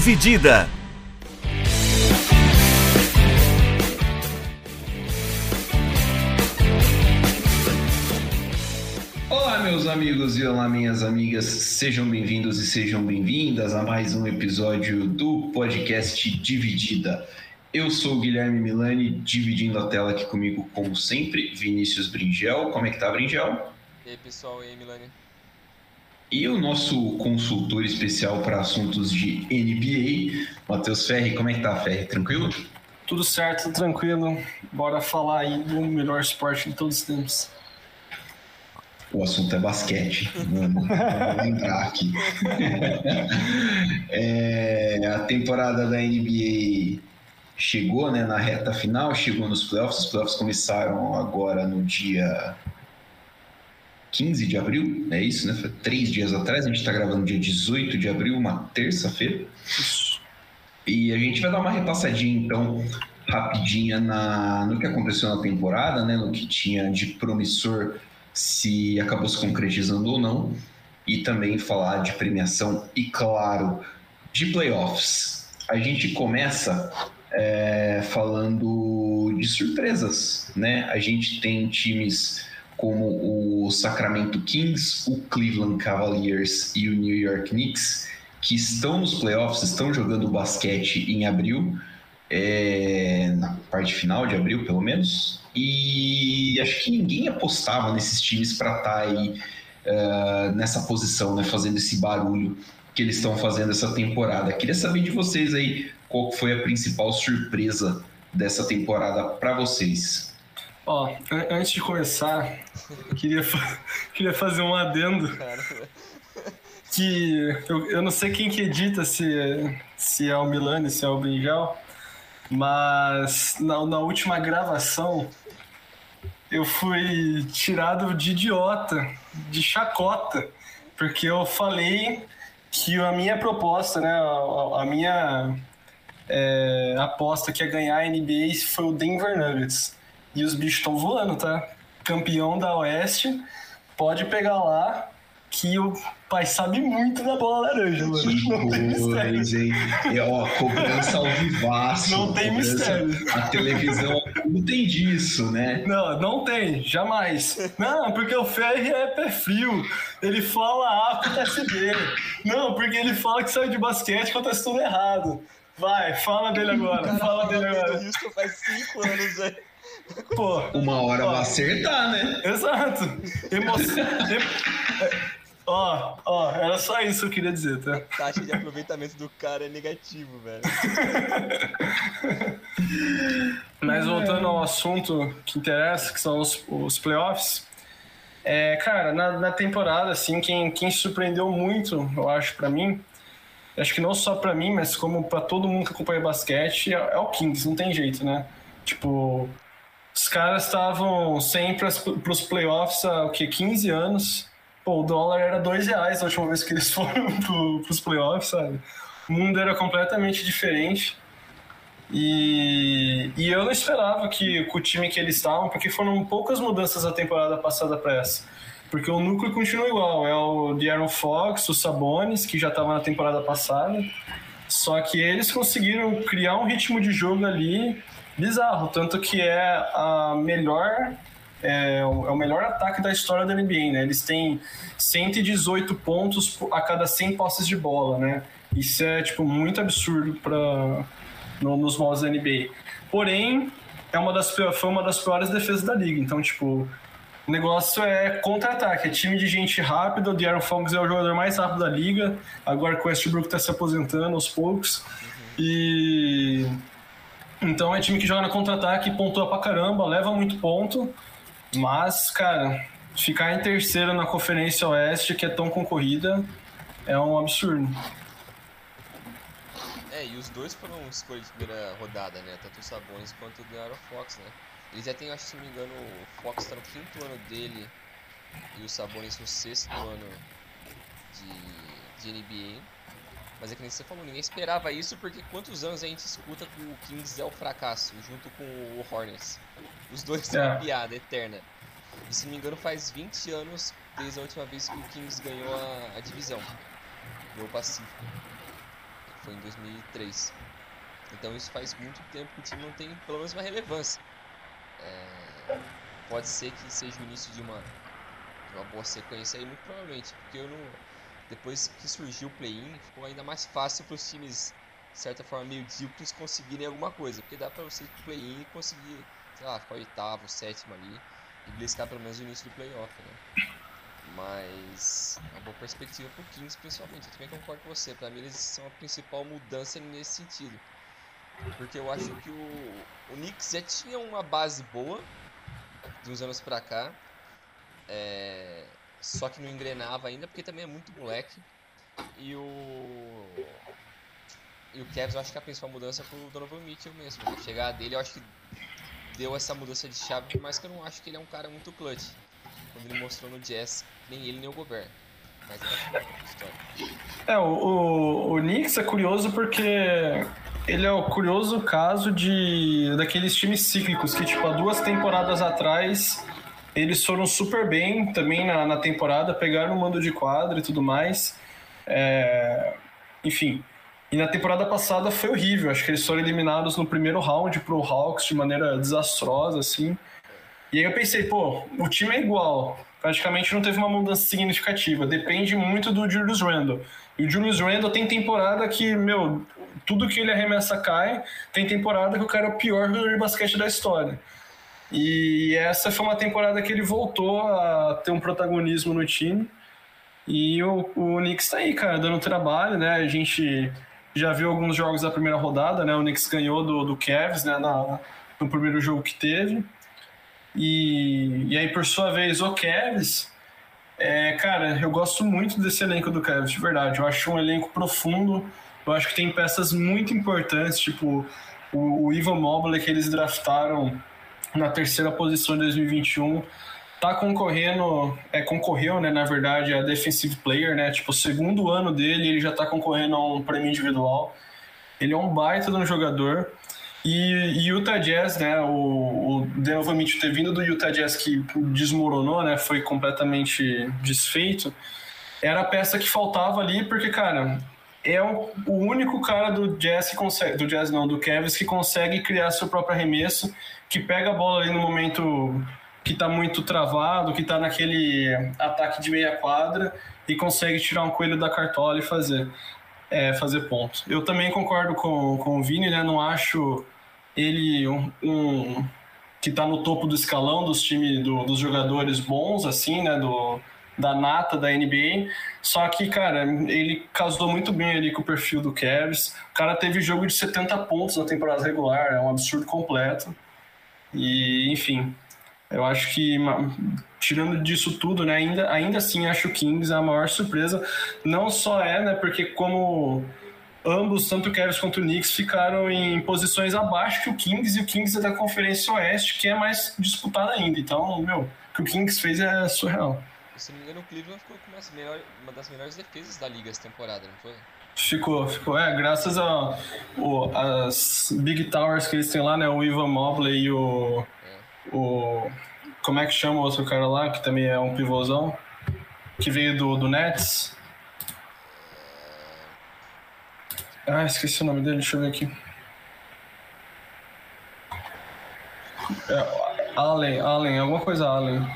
Dividida. Olá, meus amigos e olá, minhas amigas, sejam bem-vindos e sejam bem-vindas a mais um episódio do podcast Dividida. Eu sou o Guilherme Milani, dividindo a tela aqui comigo, como sempre, Vinícius Bringel. Como é que tá, Bringel? E aí, pessoal, e aí, Milani? E o nosso consultor especial para assuntos de NBA, Matheus Ferri. Como é que tá, Ferri? Tranquilo? Tudo certo, tudo tranquilo. Bora falar aí do melhor esporte de todos os tempos. O assunto é basquete, vamos lembrar aqui. é, a temporada da NBA chegou né, na reta final, chegou nos playoffs. Os playoffs começaram agora no dia 15 de abril, é isso, né? Foi três dias atrás, a gente está gravando dia 18 de abril, uma terça-feira. E a gente vai dar uma repassadinha, então, rapidinha na, no que aconteceu na temporada, né? No que tinha de promissor, se acabou se concretizando ou não. E também falar de premiação e, claro, de playoffs. A gente começa é, falando de surpresas, né? A gente tem times como o Sacramento Kings, o Cleveland Cavaliers e o New York Knicks, que estão nos playoffs, estão jogando basquete em abril, é, na parte final de abril, pelo menos. E acho que ninguém apostava nesses times para estar tá aí uh, nessa posição, né, fazendo esse barulho que eles estão fazendo essa temporada. Queria saber de vocês aí qual foi a principal surpresa dessa temporada para vocês. Ó, antes de começar, queria, queria fazer um adendo. Que eu, eu não sei quem que edita, se, se é o Milani, se é o Brinjal, mas na, na última gravação eu fui tirado de idiota, de chacota, porque eu falei que a minha proposta, né, a, a minha é, aposta que ia ganhar a NBA foi o Denver Nuggets. E os bichos estão voando, tá? Campeão da Oeste, pode pegar lá que o pai sabe muito da bola laranja, mano. Que não tem mistério. Hein? E, ó, cobrança ao vivaço. Não tem mistério. A televisão não tem disso, né? Não, não tem, jamais. Não, porque o Ferri é pé frio. Ele fala A, acontece B. Não, porque ele fala que saiu de basquete, acontece tudo errado. Vai, fala dele agora, fala dele agora. Isso faz cinco anos, velho. Pô, uma hora ó, vai acertar, né? Exato. Emoção. Ó, ó, era só isso que eu queria dizer, tá? A taxa de aproveitamento do cara é negativo, velho. Mas voltando ao assunto que interessa, que são os, os playoffs. É, cara, na, na temporada, assim, quem, quem surpreendeu muito, eu acho, para mim, acho que não só para mim, mas como para todo mundo que acompanha basquete, é, é o Kings, não tem jeito, né? Tipo, os caras estavam sempre para os playoffs há o que, 15 anos. Pô, o dólar era dois reais a última vez que eles foram para os playoffs, sabe? O mundo era completamente diferente. E, e eu não esperava que com o time que eles estavam, porque foram poucas mudanças da temporada passada para essa. Porque o núcleo continua igual. É o De'Aaron Fox, o Sabonis, que já estava na temporada passada. Só que eles conseguiram criar um ritmo de jogo ali bizarro, tanto que é a melhor é, é, o melhor ataque da história da NBA, né? Eles têm 118 pontos a cada 100 posses de bola, né? Isso é tipo muito absurdo para no, nos moldes da NBA. Porém, é uma das foi uma das piores defesas da liga. Então, tipo, o negócio é contra-ataque, é time de gente rápida. O De'Aaron Fox é o jogador mais rápido da liga. Agora o Westbrook está se aposentando aos poucos. E então é time que joga na contra-ataque, pontua pra caramba, leva muito ponto. Mas, cara, ficar em terceiro na Conferência Oeste, que é tão concorrida, é um absurdo. É, e os dois foram escolhas de primeira rodada, né? Tanto o Sabonis quanto o De'Aaron Fox, né? Eles já têm, acho que se não me engano, o Fox tá no quinto ano dele e o Sabonis no sexto ano de, de NBA. Mas é que nem você falou, ninguém esperava isso porque quantos anos a gente escuta que o Kings é o fracasso, junto com o Hornets. Os dois são é. uma piada eterna. E se não me engano faz 20 anos desde a última vez que o Kings ganhou a, a divisão. Ganhou o Pacífico. foi em 2003. Então isso faz muito tempo que o time não tem pelo menos uma relevância. É, pode ser que seja o início de uma, de uma boa sequência aí, muito provavelmente, porque eu não, depois que surgiu o play-in, ficou ainda mais fácil para os times, de certa forma, meio medíocres conseguirem alguma coisa, porque dá para você ir play-in e conseguir, sei lá, ficar oitavo, sétimo ali e bliscar pelo menos o início do playoff, né? Mas é uma boa perspectiva pro Kings, principalmente. Eu também concordo com você. Para mim, eles são a principal mudança nesse sentido. Porque eu acho que o, o Knicks já tinha uma base boa de uns anos pra cá. É, só que não engrenava ainda, porque também é muito moleque. E o. E o Cavs, eu acho que a principal mudança foi o Donovan Mitchell mesmo. A chegada dele, eu acho que deu essa mudança de chave, mas que eu não acho que ele é um cara muito clutch. Quando ele mostrou no Jazz, nem ele nem o Gobert. Mas é. É, o, o, o Knicks é curioso porque ele é o curioso caso de daqueles times cíclicos que, tipo, há duas temporadas atrás eles foram super bem também na, na temporada, pegaram o mando de quadra e tudo mais. É, enfim, e na temporada passada foi horrível. Acho que eles foram eliminados no primeiro round pro Hawks de maneira desastrosa, assim. E aí eu pensei, pô, o time é igual. Praticamente não teve uma mudança significativa. Depende muito do Julius Randle. E o Julius Randle tem temporada que, meu, tudo que ele arremessa cai. Tem temporada que o cara é o pior jogador de basquete da história. E essa foi uma temporada que ele voltou a ter um protagonismo no time. E o, o Knicks tá aí, cara, dando trabalho, né? A gente já viu alguns jogos da primeira rodada, né? O Knicks ganhou do, do Cavs, né? Na, no primeiro jogo que teve. E, e aí, por sua vez, o Cavs, é, cara, eu gosto muito desse elenco do Cavs, de verdade. Eu acho um elenco profundo. Eu acho que tem peças muito importantes, tipo o, o Ivan Mobley que eles draftaram na terceira posição em 2021. Tá concorrendo, é, concorreu, né, na verdade, a Defensive Player, né? Tipo, o segundo ano dele, ele já tá concorrendo a um prêmio individual. Ele é um baita de um jogador. E Utah Jazz, né, o, o Donovan Mitchell ter vindo do Utah Jazz que desmoronou, né, foi completamente desfeito, era a peça que faltava ali, porque, cara, é o, o único cara do Jazz que consegue, do Jazz não, do Cavs que consegue criar seu próprio arremesso, que pega a bola ali no momento que está muito travado, que está naquele ataque de meia quadra e consegue tirar um coelho da cartola e fazer é, fazer pontos. Eu também concordo com, com o Vini, né? Não acho ele um, um que está no topo do escalão dos times do, dos jogadores bons, assim, né? Do, da nata da NBA. Só que, cara, ele casou muito bem ali com o perfil do Cavs. O cara teve jogo de 70 pontos na temporada regular, é um absurdo completo. E, enfim, eu acho que, tirando disso tudo, né, ainda, ainda assim acho o Kings a maior surpresa. Não só é, né, porque como ambos, tanto o Cavs quanto o Knicks, ficaram em posições abaixo que o Kings, e o Kings é da Conferência Oeste, que é mais disputada ainda. Então, meu, o que o Kings fez é surreal. Se não me engano, o Cleveland ficou com uma, das melhores defesas da liga essa temporada, não foi? Ficou, ficou. É, graças a o, as Big Towers que eles têm lá, né? O Ivan Mobley e o o. Como é que chama o outro cara lá, que também é um pivôzão? Que veio do, do Nets? Ah, esqueci o nome dele, deixa eu ver aqui. É, Allen, Allen, alguma coisa Allen.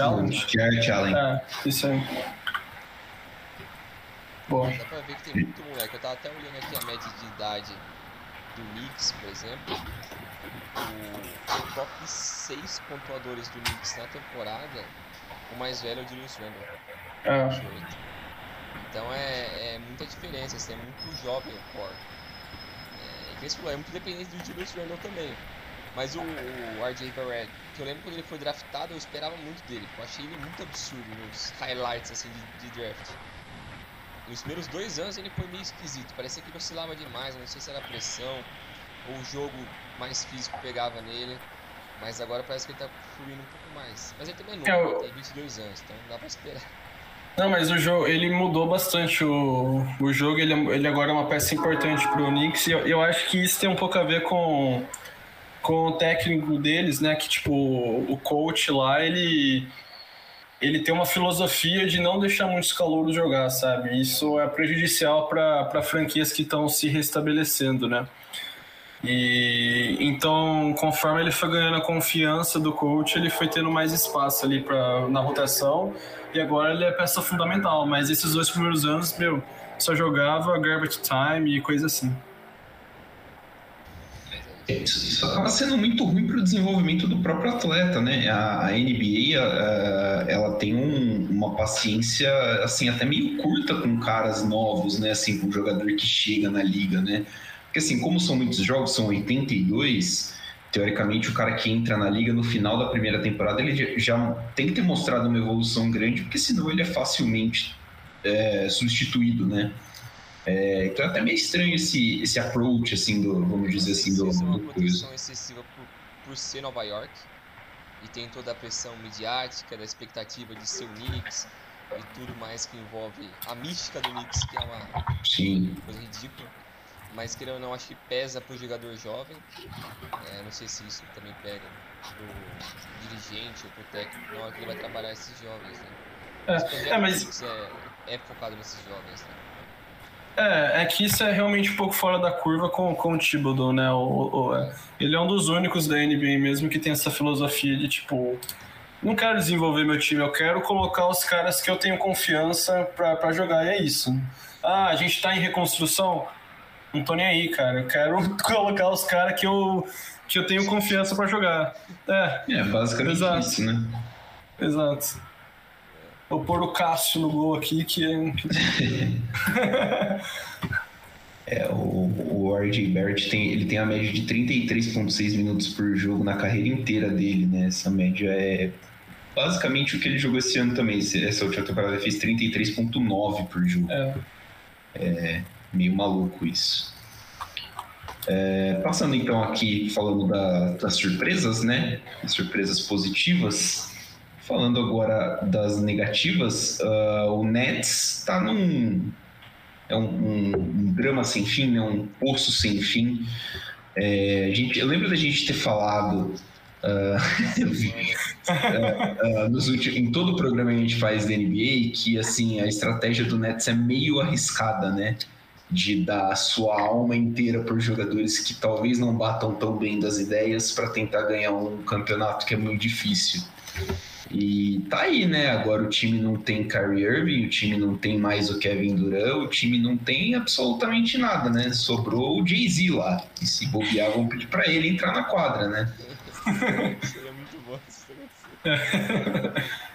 Allen? Jarrett Allen. É, isso aí. Bom. Dá pra ver que tem muito moleque. Eu tava até olhando aqui a média de idade do Knicks, por exemplo o top 6 pontuadores do Knicks na temporada, o mais velho é o Julius Randle. É. Então é, é, muita diferença, assim, é muito jovem o core. É, é muito dependente do Julius Randle também. Mas o, o RJ Barrett, que eu lembro quando ele foi draftado, eu esperava muito dele. Eu achei ele muito absurdo nos highlights assim, de, de draft. Nos primeiros dois anos ele foi meio esquisito, parecia que ele oscilava demais, não sei se era pressão ou o jogo mais físico pegava nele. Mas agora parece que ele tá fluindo um pouco mais. Mas ele também é novo, é, o... tem 22 anos, então dá pra esperar. Não, mas o jogo, ele mudou bastante o, o jogo, ele, ele agora é uma peça importante pro Knicks e eu, eu acho que isso tem um pouco a ver com, com o técnico deles, né, que tipo, o coach lá, ele ele tem uma filosofia de não deixar muitos calouros jogar, sabe? Isso é prejudicial para franquias que estão se restabelecendo, né? E então, conforme ele foi ganhando a confiança do coach, ele foi tendo mais espaço ali pra, na rotação e agora ele é peça fundamental. Mas esses dois primeiros anos, meu, só jogava garbage time e coisa assim. Isso, acaba sendo muito ruim para o desenvolvimento do próprio atleta, né? A, a NBA, a, a, ela tem um, uma paciência, assim, até meio curta com caras novos, né? Assim, com um jogador que chega na liga, né? Porque, assim, como são muitos jogos, são 82, teoricamente o cara que entra na liga no final da primeira temporada, ele já tem que ter mostrado uma evolução grande, porque senão ele é facilmente é, substituído, né? É, então é até meio estranho esse, esse approach, assim, do, vamos dizer assim, do, é uma do proteção excessiva por, por ser Nova York e tem toda a pressão midiática, da expectativa de ser o Knicks e tudo mais que envolve a mística do Knicks, que é uma Sim. coisa ridícula. Mas querendo ou não, acho que pesa pro jogador jovem. É, não sei se isso também pega pro dirigente ou pro técnico na hora que ele vai trabalhar esses jovens. Né? É, é, do mas é, é focado nesses jovens. Né? É, é que isso é realmente um pouco fora da curva com, com o Thibodeau, né? O, o- é. ele é um dos únicos da NBA mesmo que tem essa filosofia de tipo, não quero desenvolver meu time, eu quero colocar os caras que eu tenho confiança pra, pra jogar, e é isso. Ah, a gente tá em reconstrução? Não tô nem aí, cara. Eu quero colocar os caras que eu, que eu tenho confiança pra jogar. É, É, basicamente Exato. isso, né? exato. Vou pôr o Cássio no gol aqui, que é. É, o, o RJ Barrett tem, ele tem a média de 33,6 minutos por jogo na carreira inteira dele, né? Essa média é basicamente o que ele jogou esse ano também. Essa última temporada ele fez 33,9 por jogo. é. Meio maluco isso. É, passando então aqui, falando da- das surpresas, né? As surpresas positivas. Falando agora das negativas, ah, o Nets está num. É um, um- um drama sem fim, né? um poço sem fim. É, gente, eu lembro da gente ter falado ah, ah, nos últimos, em todo o programa que a gente faz da NBA que assim a estratégia do Nets é meio arriscada, né? De dar a sua alma inteira por jogadores que talvez não batam tão bem das ideias para tentar ganhar um campeonato que é muito difícil. E tá aí, né? Agora o time não tem Kyrie Irving, o time não tem mais o Kevin Durant, o time não tem absolutamente nada, né? Sobrou o Jay-Z lá. E se bobear, vão pedir pra ele entrar na quadra, né? Seria muito bom.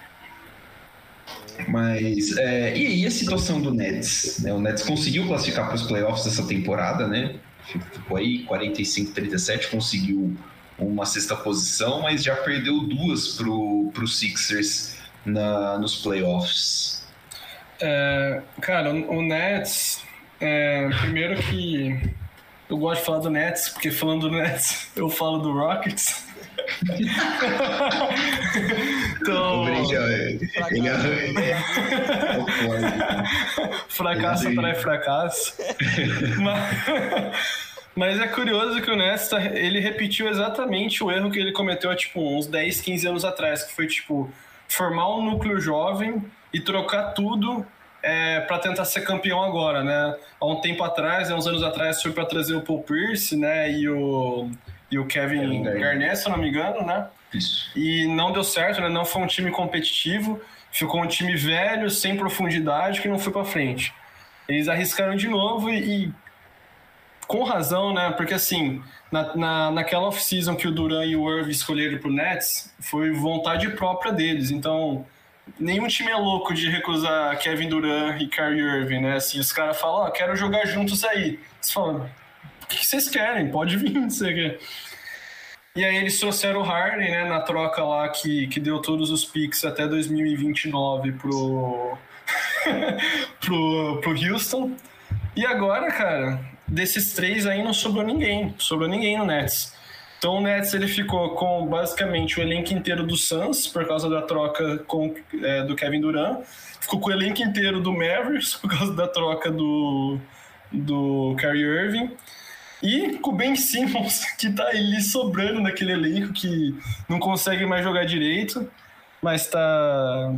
Mas, é, e aí a situação do Nets? né? O Nets conseguiu classificar para os playoffs dessa temporada, né? Ficou aí 45-37, conseguiu uma sexta posição, mas já perdeu duas pro, pro Sixers na, nos playoffs. É, cara, o o Nets, é, primeiro que eu gosto de falar do Nets, porque falando do Nets, eu falo do Rockets. então, fracasso atrai fracasso. mas, mas é curioso que o Nets, tá- ele repetiu exatamente o erro que ele cometeu há, tipo, uns 10, 15 anos atrás, que foi, tipo, formar um núcleo jovem e trocar tudo é, para tentar ser campeão agora, né? Há um tempo atrás, há uns anos atrás, foi para trazer o Paul Pierce, né? E o, e o Kevin Kevin Garnett. Se eu não me engano, né? Isso. E não deu certo, né? Não foi um time competitivo, ficou um time velho, sem profundidade, que não foi para frente. Eles arriscaram de novo e, e com razão, né? Porque assim, na, na, naquela off-season que o Duran e o Irving escolheram pro Nets, foi vontade própria deles. Então, nenhum time é louco de recusar Kevin Durant e Kyrie Irving, né? Assim, os caras falam, ó, quero jogar juntos aí. Você fala, o que vocês querem? Pode vir, não sei o quê. E aí eles trouxeram o Harden, né, na troca lá que, que deu todos os picks até 2029 pro, pro, pro Houston. E agora, cara, desses três aí não sobrou ninguém. Sobrou ninguém no Nets. Então o Nets ele ficou com basicamente o elenco inteiro do Suns, por causa da troca com, é, do Kevin Durant. Ficou com o elenco inteiro do Mavericks, por causa da troca do, do Kyrie Irving. E com o Ben Simmons, que tá ali sobrando naquele elenco, que não consegue mais jogar direito. mas tá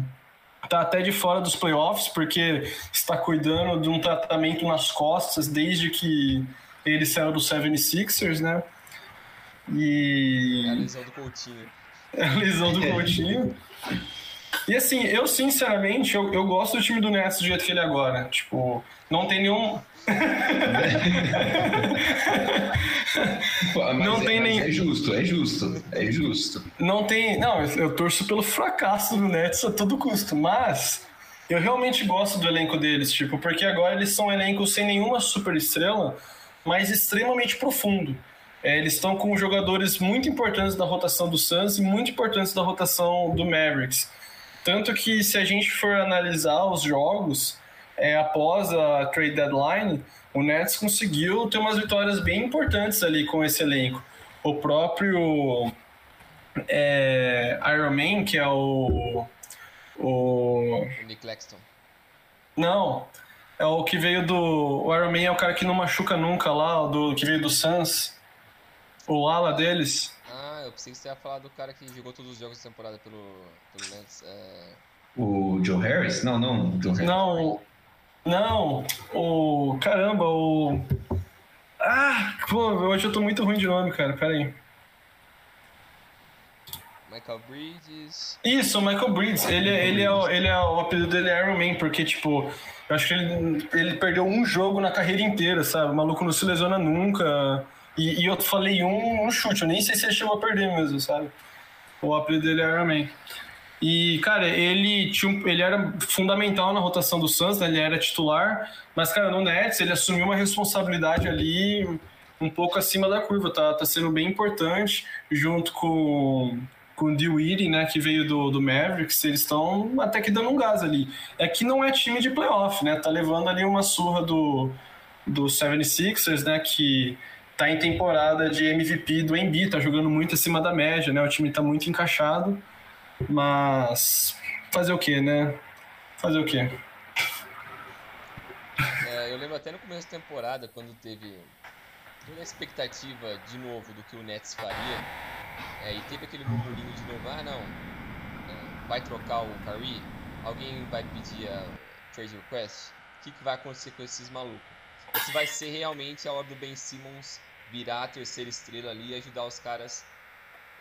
tá até de fora dos playoffs porque está cuidando de um tratamento nas costas desde que ele saiu do 76ers, né? E. É a lesão do Coutinho. É a lesão do Coutinho. E assim, eu sinceramente, eu, eu gosto do time do Nets do jeito que ele é agora. Tipo, não tem nenhum. Não é, tem nem. É justo, é justo, é justo. Não tem. Não, eu torço pelo fracasso do Nets a todo custo, mas eu realmente gosto do elenco deles, tipo, porque agora eles são um elenco sem nenhuma super estrela, mas extremamente profundo. É, eles estão com jogadores muito importantes da rotação do Suns e muito importantes da rotação do Mavericks. Tanto que se a gente for analisar os jogos é, após a trade deadline, o Nets conseguiu ter umas vitórias bem importantes ali com esse elenco. O próprio é, Iron Man, que é o. O. Nick Claxton. Não, é o que veio do. O Iron Man é o cara que não machuca nunca lá, do que veio do Suns. O ala deles. Ah, eu pensei que você ia falar do cara que jogou todos os jogos da temporada pelo, pelo Nets. É... O Joe Harris? Não, não. Joe Harris. Não, não. O. Caramba, o. Ah, pô, hoje eu tô muito ruim de nome, cara. Pera aí. Michael Bridges. Isso, o Michael Bridges. Ele, ele, é, o, ele é o apelido dele é Iron Man, porque, tipo, eu acho que ele, ele perdeu um jogo na carreira inteira, sabe? O maluco não se lesiona nunca. E, e eu falei um, um chute, eu nem sei se ele chegou a perder mesmo, sabe? O apelido dele é Iron Man. E, cara, ele, tinha, ele era fundamental na rotação do Suns, né? ele era titular, mas, cara, no Nets ele assumiu uma responsabilidade ali um pouco acima da curva, tá, tá sendo bem importante, junto com, com o Dewey, né, que veio do, do Mavericks, eles estão até que dando um gás ali. É que não é time de playoff, né, tá levando ali uma surra do, do 76ers, né, que tá em temporada de MVP do Embiid, tá jogando muito acima da média, né? O time tá muito encaixado, mas fazer o quê, né? Fazer o quê? É, eu lembro até no começo da temporada, quando teve toda a expectativa de novo do que o Nets faria, é, e teve aquele murmurinho de novo, ah não, é, vai trocar o Curry, alguém vai pedir a trade request, o que, que vai acontecer com esses malucos? se vai ser realmente a hora do Ben Simmons virar a terceira estrela ali e ajudar os caras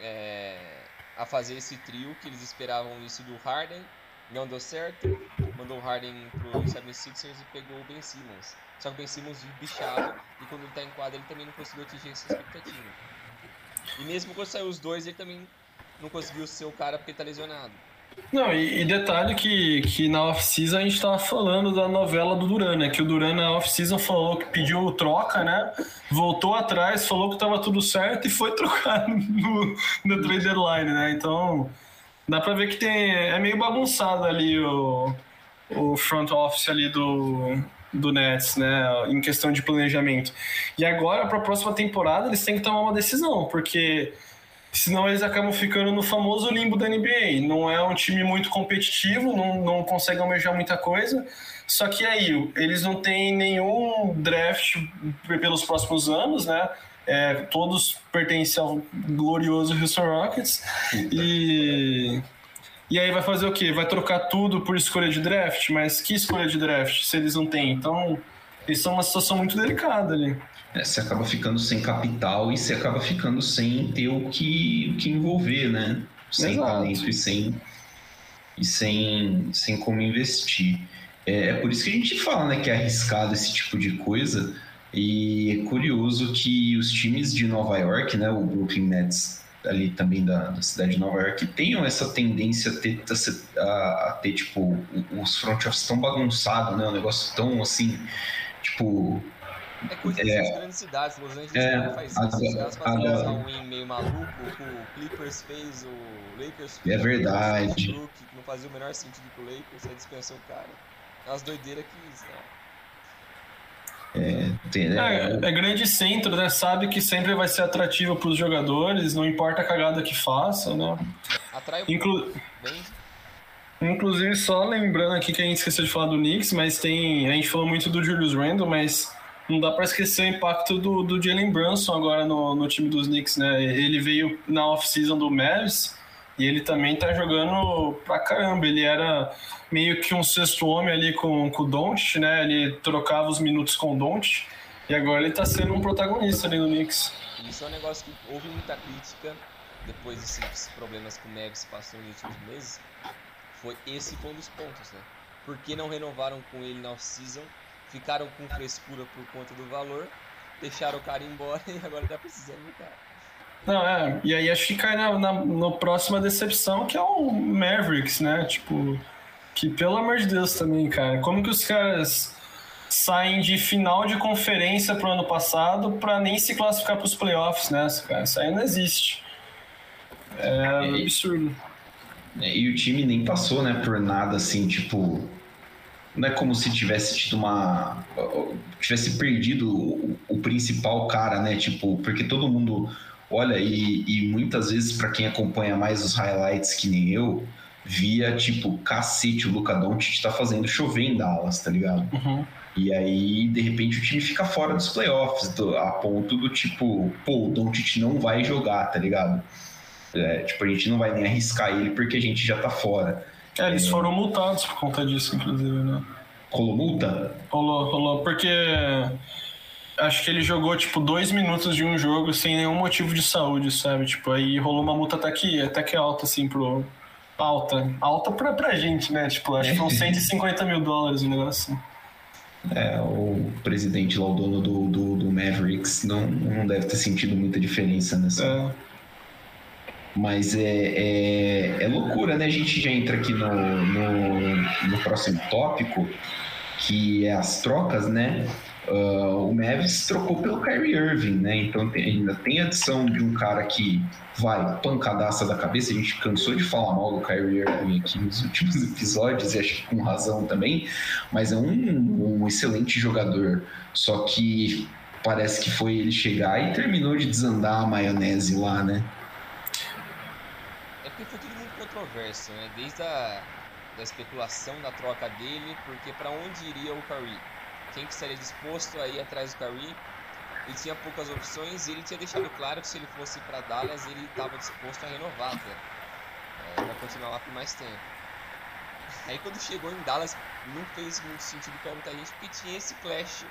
é, a fazer esse trio que eles esperavam isso do Harden. Não deu certo, mandou o Harden pro 76ers e pegou o Ben Simmons. Só que o Ben Simmons bichado e quando ele tá em quadra ele também não conseguiu atingir essa expectativa. E mesmo quando saiu os dois, ele também não conseguiu ser o cara porque tá lesionado. Não, e, e, detalhe que, que na off-season a gente tava falando da novela do Duran, né? Que o Duran na off-season falou que pediu troca, né? Voltou atrás, falou que tava tudo certo e foi trocar no, no trade deadline, né? Então, dá pra ver que tem, é meio bagunçado ali o, o front office ali do, do Nets, né? Em questão de planejamento. E agora, para a próxima temporada, eles têm que tomar uma decisão, porque senão eles acabam ficando no famoso limbo da NBA. Não é um time muito competitivo, não, não consegue almejar muita coisa. Só que aí, eles não têm nenhum draft pelos próximos anos, né? É, todos pertencem ao glorioso Houston Rockets. E, e aí vai fazer o quê? Vai trocar tudo por escolha de draft? Mas que escolha de draft se eles não têm? Então, isso é uma situação muito delicada ali é, você acaba ficando sem capital e você acaba ficando sem ter o que, o que envolver, né? Sem Exato. talento e sem, e sem, sem como investir. É, é, por isso que a gente fala né, que é arriscado esse tipo de coisa. E é curioso que os times de Nova York, né, o Brooklyn Nets ali também da, da cidade de Nova York, tenham essa tendência a ter, a, a ter tipo, os front office tão bagunçado, né, um negócio tão assim, tipo, é coisa é, das grandes cidades, Los Angeles é, faz isso. Os caras fazem uns all meio maluco, o Clippers fez, o Lakers fez. É verdade. O Brook, que não fazia o menor sentido pro Lakers, aí dispensou o cara. É umas doideiras que. É, tem, né? é, é, grande centro, né? Sabe que sempre vai ser atrativo para os jogadores, não importa a cagada que faça, né? Atrai o Inclu... bem Inclusive, só lembrando aqui que a gente esqueceu de falar do Knicks, mas tem. A gente falou muito do Julius Randle, mas não dá para esquecer o impacto do, do Jalen Brunson agora no, no time dos Knicks, né? Ele veio na off-season do Mavs E ele também tá jogando pra caramba. Ele era meio que um sexto homem ali com, com o Don't, né? Ele trocava os minutos com o Don't. E agora ele tá sendo um protagonista ali no Knicks. Isso é um negócio que houve muita crítica depois desses problemas que o Mavis passou nos últimos meses. Foi esse foi um dos pontos, né? Por que não renovaram com ele na off-season? Ficaram com frescura por conta do valor, deixaram o cara embora e agora tá precisando do cara. Não, é, e aí acho que cai na, na, na próxima decepção, que é o Mavericks, né? Tipo, que pelo amor de Deus também, cara. Como que os caras saem de final de conferência pro ano passado para nem se classificar para os playoffs, né? Cara, isso aí não existe. É absurdo. E o time nem passou, né, por nada assim, tipo. Não é como se tivesse tido uma. tivesse perdido o, o principal cara, né? Tipo, porque todo mundo olha e, e muitas vezes, para quem acompanha mais os highlights que nem eu, via tipo, cacete, o Luca Doncic tá fazendo chover em Dallas, tá ligado? Uhum. E aí, de repente, o time fica fora dos playoffs, do, a ponto do tipo, pô, o Doncic não vai jogar, tá ligado? É, tipo, a gente não vai nem arriscar ele porque a gente já tá fora. É, eles foram multados por conta disso, inclusive, né? Rolou multa? Rolou, rolou, porque acho que ele jogou, tipo, dois minutos de um jogo sem nenhum motivo de saúde, sabe? Tipo, aí rolou uma multa até que, até que alta, assim, pro... Alta. Alta pra, pra gente, né? Tipo, acho que são 150 mil dólares o negócio assim. É, o presidente lá, o dono do, do, do, Mavericks, não, não deve ter sentido muita diferença nessa. É. Mas é, é, é, loucura, né? A gente já entra aqui no, no, no próximo tópico, que é as trocas, né? Uh, o Mavis trocou pelo Kyrie Irving, né? Então tem, ainda tem adição de um cara que vai pancadaça da cabeça. A gente cansou de falar mal do Kyrie Irving aqui nos últimos episódios, e acho que com razão também, mas é um, um excelente jogador. Só que parece que foi ele chegar e terminou de desandar a maionese lá, né? Foi tudo muito controverso, né? Desde a da especulação da troca dele, porque para onde iria o Kyrie? quem que estaria disposto a ir atrás do Curry. Ele tinha poucas opções e ele tinha deixado claro que se ele fosse para Dallas ele estava disposto a renovar até, é, para continuar lá por mais tempo. Aí quando chegou em Dallas não fez muito sentido para muita gente porque tinha esse clash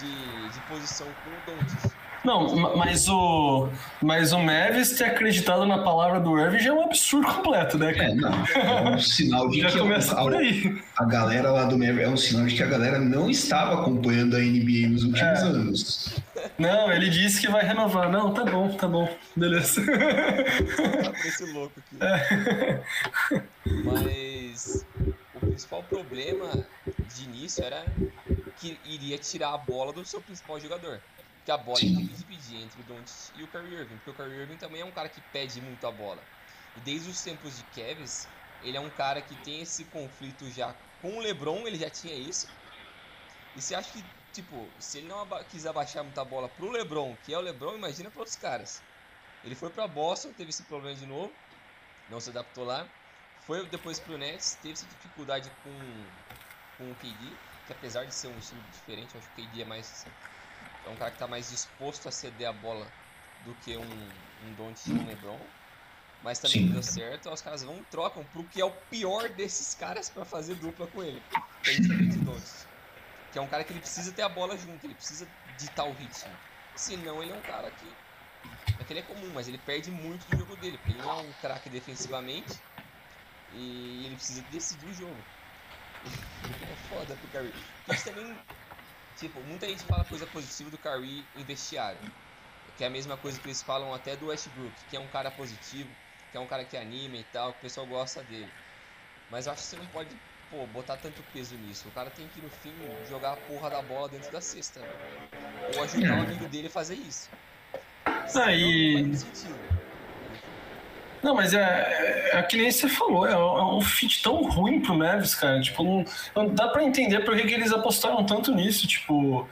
de, de posição com o Doncic. Não, mas o, mas o Mavis ter acreditado na palavra do Irving já é um absurdo completo, né? É, não. É um sinal de já que começa a, por aí. a galera lá do Mavis é um sinal de que a galera não estava acompanhando a NBA nos últimos é. anos. Não, ele disse que vai renovar. Não, tá bom, tá bom. Beleza. Tá esse louco aqui. É. Mas o principal problema de início era que iria tirar a bola do seu principal jogador que a bola Sim. dividir entre o Doncic e o Kyrie Irving, porque o Kyrie Irving também é um cara que pede muito a bola. E desde os tempos de Kevs, ele é um cara que tem esse conflito já com o LeBron, ele já tinha isso. E você acha que, tipo, se ele não aba quis abaixar muita bola pro LeBron, que é o LeBron, imagina para outros caras. Ele foi para Boston, teve esse problema de novo, não se adaptou lá. Foi depois pro Nets, teve essa dificuldade com, com o KD, que apesar de ser um estilo diferente, eu acho que o KD é mais é um cara que está mais disposto a ceder a bola do que um, um Don't um LeBron. Mas também Sim. deu certo, os caras vão trocam pro que é o pior desses caras para fazer dupla com ele. Que é Que é um cara que ele precisa ter a bola junto, ele precisa ditar o ritmo. Senão ele é um cara que. É que ele é comum, mas ele perde muito do jogo dele, porque ele não é um craque defensivamente e ele precisa decidir o jogo. é foda pro também Tipo, muita gente fala coisa positiva do Curry em vestiário. Que é a mesma coisa que eles falam até do Westbrook, que é um cara positivo, que é um cara que anima e tal, que o pessoal gosta dele. Mas eu acho que você não pode, pô, botar tanto peso nisso. O cara tem que, no fim, jogar a porra da bola dentro da cesta. Ou ajudar o amigo dele a fazer isso. Aí. Não, não não, mas é, é, é, que nem você falou, é, é, um fit tão ruim pro Mavis, cara. Tipo, não, não dá para entender por que, que eles apostaram tanto nisso. Tipo,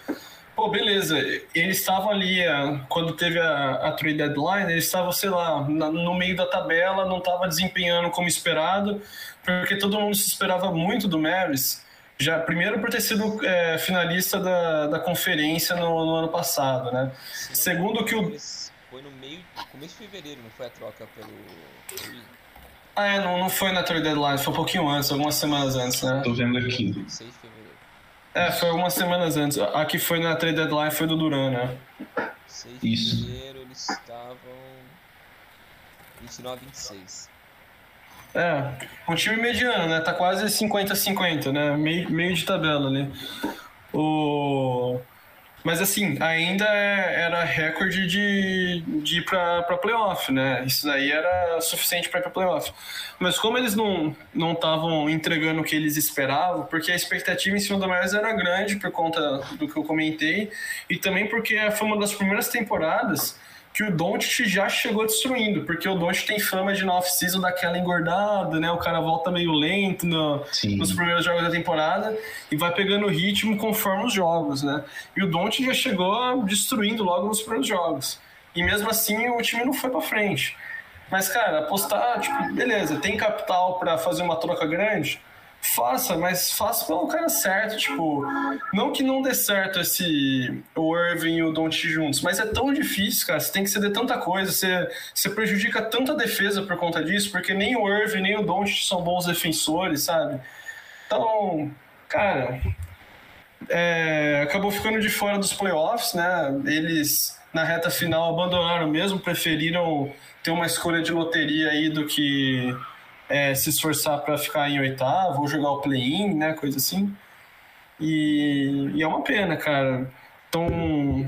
pô, beleza, eles estavam ali, é, quando teve a, a trade deadline, eles estavam, sei lá, na, no meio da tabela, não estava desempenhando como esperado, porque todo mundo se esperava muito do Mavis. Já, primeiro por ter sido é, finalista da, da conferência no, no ano passado, né? Segundo que o foi no meio, começo de fevereiro, não foi a troca pelo Ah, é, não, não foi na trade deadline, foi um pouquinho antes, algumas semanas antes, né? Tô vendo aqui. 6 de fevereiro. É, foi algumas semanas antes. A que foi na trade deadline foi do Duran, né? 6 de Isso. fevereiro eles estavam 29 a 26. É, um time mediano, né? Tá quase 50-50, né? Meio, meio de tabela ali. O... Mas assim, ainda é- era recorde de, de ir pra playoff, né? Isso daí era suficiente pra ir pra playoff. Mas como eles não estavam entregando o que eles esperavam, porque a expectativa em cima do Miles era grande por conta do que eu comentei, e também porque foi uma das primeiras temporadas que o Doncic já chegou destruindo, porque o Doncic tem fama de na off-season daquela engordada, né? O cara volta meio lento no, nos primeiros jogos da temporada e vai pegando ritmo conforme os jogos, né? E o Doncic já chegou destruindo logo nos primeiros jogos. E mesmo assim o time não foi pra frente. Mas, cara, apostar, tipo, beleza, tem capital pra fazer uma troca grande? Faça, mas faça pelo cara certo, tipo, não que não dê certo esse o Irving e o Doncic juntos, mas é tão difícil, cara, você tem que ceder tanta coisa, você, você prejudica tanta defesa por conta disso, porque nem o Irving nem o Doncic são bons defensores, sabe? Então, cara, é, acabou ficando de fora dos playoffs, né? Eles na reta final abandonaram mesmo, preferiram ter uma escolha de loteria aí do que é, se esforçar para ficar em oitavo ou jogar o play-in, né? Coisa assim. E, e é uma pena, cara. Então,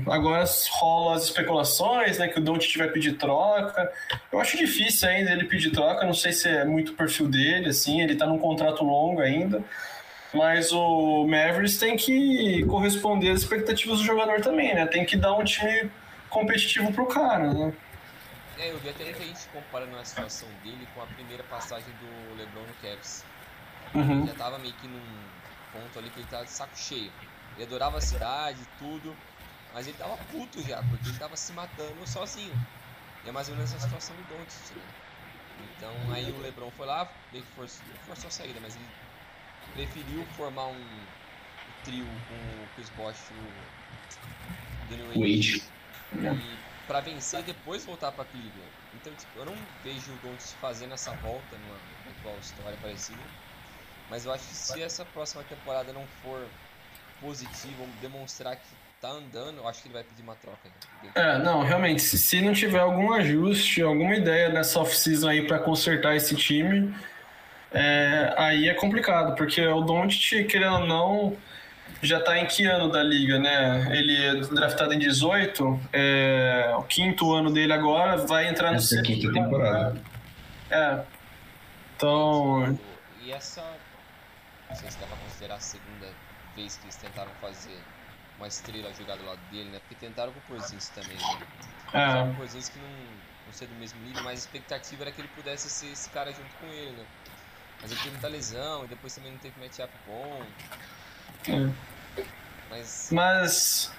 agora rolam as especulações, né? Que o Don't vai pedir troca. Eu acho difícil ainda ele pedir troca, não sei se é muito o perfil dele, assim, ele tá num contrato longo ainda. Mas o Mavericks tem que corresponder às expectativas do jogador também, né? Tem que dar um time competitivo pro cara, né? É, eu vi até muita gente comparando a situação dele com a primeira passagem do LeBron no Cavs. Uhum. Já tava meio que num ponto ali que ele tava de saco cheio. Ele adorava a cidade, tudo, mas ele tava puto já, porque ele tava se matando sozinho. E é mais ou menos essa situação do Doncic, né? Então aí o LeBron foi lá, meio que forçou, forçou a saída, mas ele preferiu formar um, um trio com o Chris Bosh e o Daniel Wade. Wade. E pra vencer e depois voltar pra Cleveland. Então, tipo, eu não vejo o Doncic fazendo essa volta numa eventual história parecida. Mas eu acho que se essa próxima temporada não for positiva, demonstrar que tá andando, eu acho que ele vai pedir uma troca. né? É, não, realmente, se, não tiver algum ajuste, alguma ideia nessa off-season aí pra consertar esse time, é, aí é complicado, porque o Doncic, querendo ou não, já tá em que ano da liga, né? Ele é draftado em 18, é, o quinto ano dele agora, vai entrar no Essa é a sexto quinta temporada. É. Então, E essa. Não sei se dá pra considerar a segunda vez que eles tentaram fazer uma estrela jogar do lado dele, né? Porque tentaram com o Porzingis também, né? é, O Porzingis que não, não ser do mesmo nível, mas a expectativa era que ele pudesse ser esse cara junto com ele, né? Mas ele teve muita lesão e depois também não teve matchup bom. Mas Mas,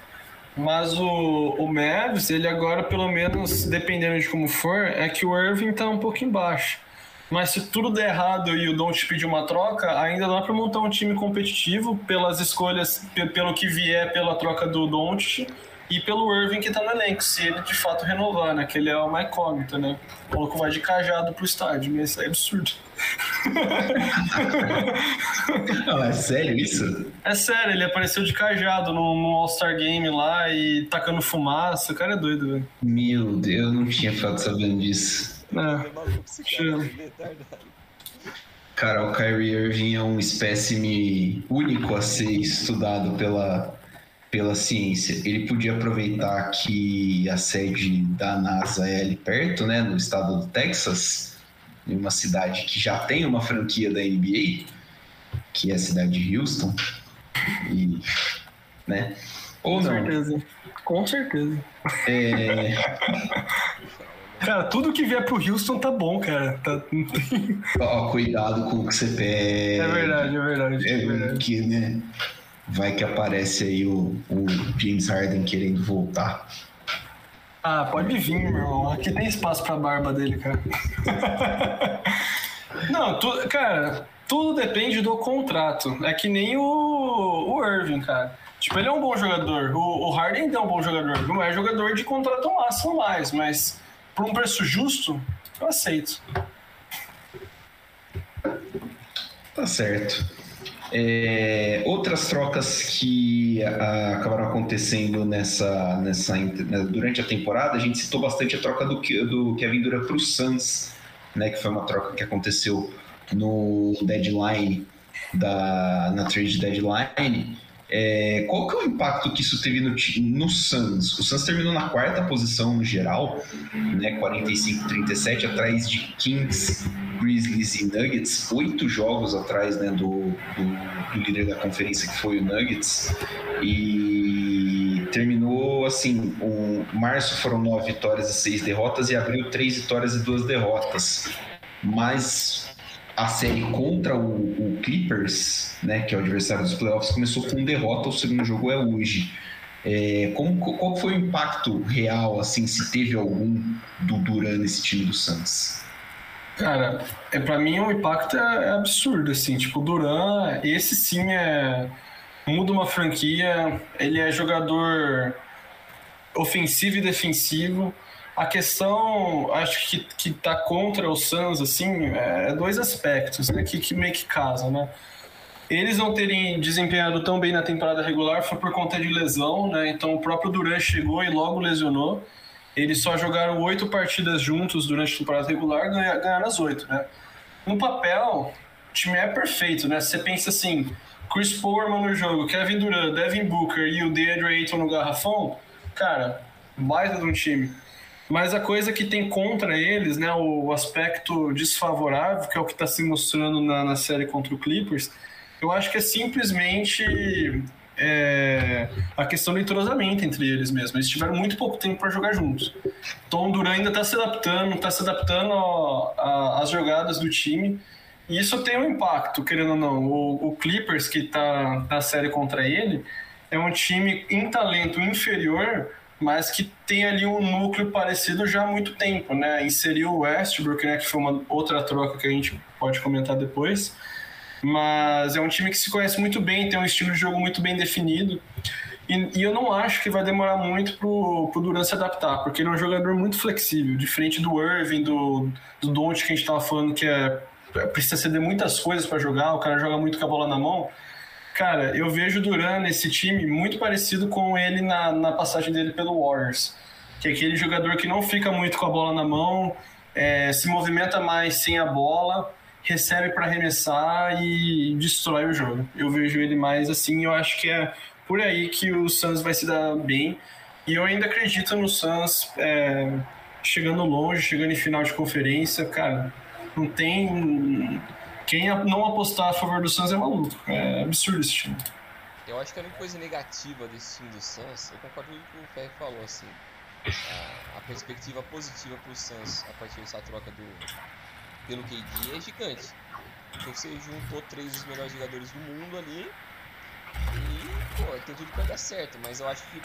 mas o, o Mavs, ele agora, pelo menos, dependendo de como for, é que o Irving tá um pouco embaixo. Mas se tudo der errado e o Don't pedir uma troca, ainda dá pra montar um time competitivo pelas escolhas, pe- pelo que vier pela troca do Don't e pelo Irving que tá no elenco, se ele de fato renovar, né? Que ele é uma incógnita, né? O maluco vai de cajado pro estádio, mas isso é absurdo. Não, é sério isso? É sério, ele apareceu de cajado no, no All-Star Game lá e tacando fumaça. O cara é doido, velho. Meu Deus, eu não tinha ficado sabendo disso. é É. Cara, o Kyrie Irving é um espécime único a ser estudado pela, pela ciência. Ele podia aproveitar que a sede da NASA é ali perto, né, no estado do Texas, em uma cidade que já tem uma franquia da NBA, que é a cidade de Houston. E, né? Ou Com não. certeza. Com certeza. É, Cara, tudo que vier pro Houston tá bom, cara. Tá... ó, cuidado com o que você pega. É verdade, é verdade. É É, verdade. que, né? Vai que aparece aí o, o James Harden querendo voltar. Ah, pode vir, meu irmão. Aqui tem espaço pra barba dele, cara. Não, tu, cara, tudo depende do contrato. É que nem o, o Irving, cara. Tipo, ele é um bom jogador. O, o Harden é um bom jogador. Não é jogador de contrato máximo mais, mas por um preço justo, eu aceito. Tá certo. É, outras trocas que a, acabaram acontecendo nessa, nessa né, durante a temporada, a gente citou bastante a troca do, do Kevin Durant para o Suns, né, que foi uma troca que aconteceu no deadline da na trade deadline. É, qual que é o impacto que isso teve no, no Suns? O Suns terminou na quarta posição no geral, né, 45-37, atrás de Kings, Grizzlies e Nuggets, oito jogos atrás né, do, do, do, líder da conferência que foi o Nuggets. E terminou assim, o março foram nove vitórias e seis derrotas e abril três vitórias e duas derrotas, mas a série contra o, o Clippers, né, que é o adversário dos playoffs, começou com derrota, o segundo jogo é hoje. É, como, qual foi o impacto real, assim, se teve algum do Duran nesse time do Santos? Cara, é, para mim o impacto é, é, absurdo, assim, tipo, o Duran, esse sim é... muda uma franquia, ele é jogador ofensivo e defensivo, a questão, acho que, que tá contra o Suns, assim, é dois aspectos, né, que, que meio que casam, né? Eles não terem desempenhado tão bem na temporada regular foi por conta de lesão, né? Então o próprio Durant chegou e logo lesionou. Eles só jogaram oito partidas juntos durante a temporada regular, ganharam as oito, né? No papel, o time é perfeito, né? Você pensa assim, Chris Paul no jogo, Kevin Durant, Devin Booker e o DeAndre Ayton no garrafão, cara, baita de um time. Mas a coisa que tem contra eles, né, o aspecto desfavorável, que é o que está se mostrando na, na série contra o Clippers, eu acho que é simplesmente é, a questão do entrosamento entre eles mesmo. Eles tiveram muito pouco tempo para jogar juntos. Tom Duran ainda está se adaptando, está se adaptando às jogadas do time. E isso tem um impacto, querendo ou não. O, o Clippers, que está na série contra ele, é um time em talento inferior, mas que tem ali um núcleo parecido já há muito tempo, né? Inseriu o Westbrook, né, que foi uma outra troca que a gente pode comentar depois mas é um time que se conhece muito bem, tem um estilo de jogo muito bem definido. E, e eu não acho que vai demorar muito pro, pro Durant se adaptar, porque ele é um jogador muito flexível, diferente do Irving, do, do Don't que a gente estava falando que é, precisa ceder muitas coisas para jogar, o cara joga muito com a bola na mão. Cara, eu vejo o Durant nesse time muito parecido com ele na, na passagem dele pelo Warriors, que é aquele jogador que não fica muito com a bola na mão, é, se movimenta mais sem a bola, recebe para arremessar e destrói o jogo. Eu vejo ele mais assim, eu acho que é por aí que o Suns vai se dar bem. E eu ainda acredito no Suns é, chegando longe, chegando em final de conferência, cara. Não tem. Quem não apostar a favor do Suns é maluco. É absurdo esse time. Eu acho que a única coisa negativa desse time do Suns, eu concordo com o que o Ferro falou, assim. A, a perspectiva positiva para o Suns a partir dessa troca do, pelo KD é gigante. Então você juntou três dos melhores jogadores do mundo ali e, pô, tem tudo pra dar certo, mas eu acho que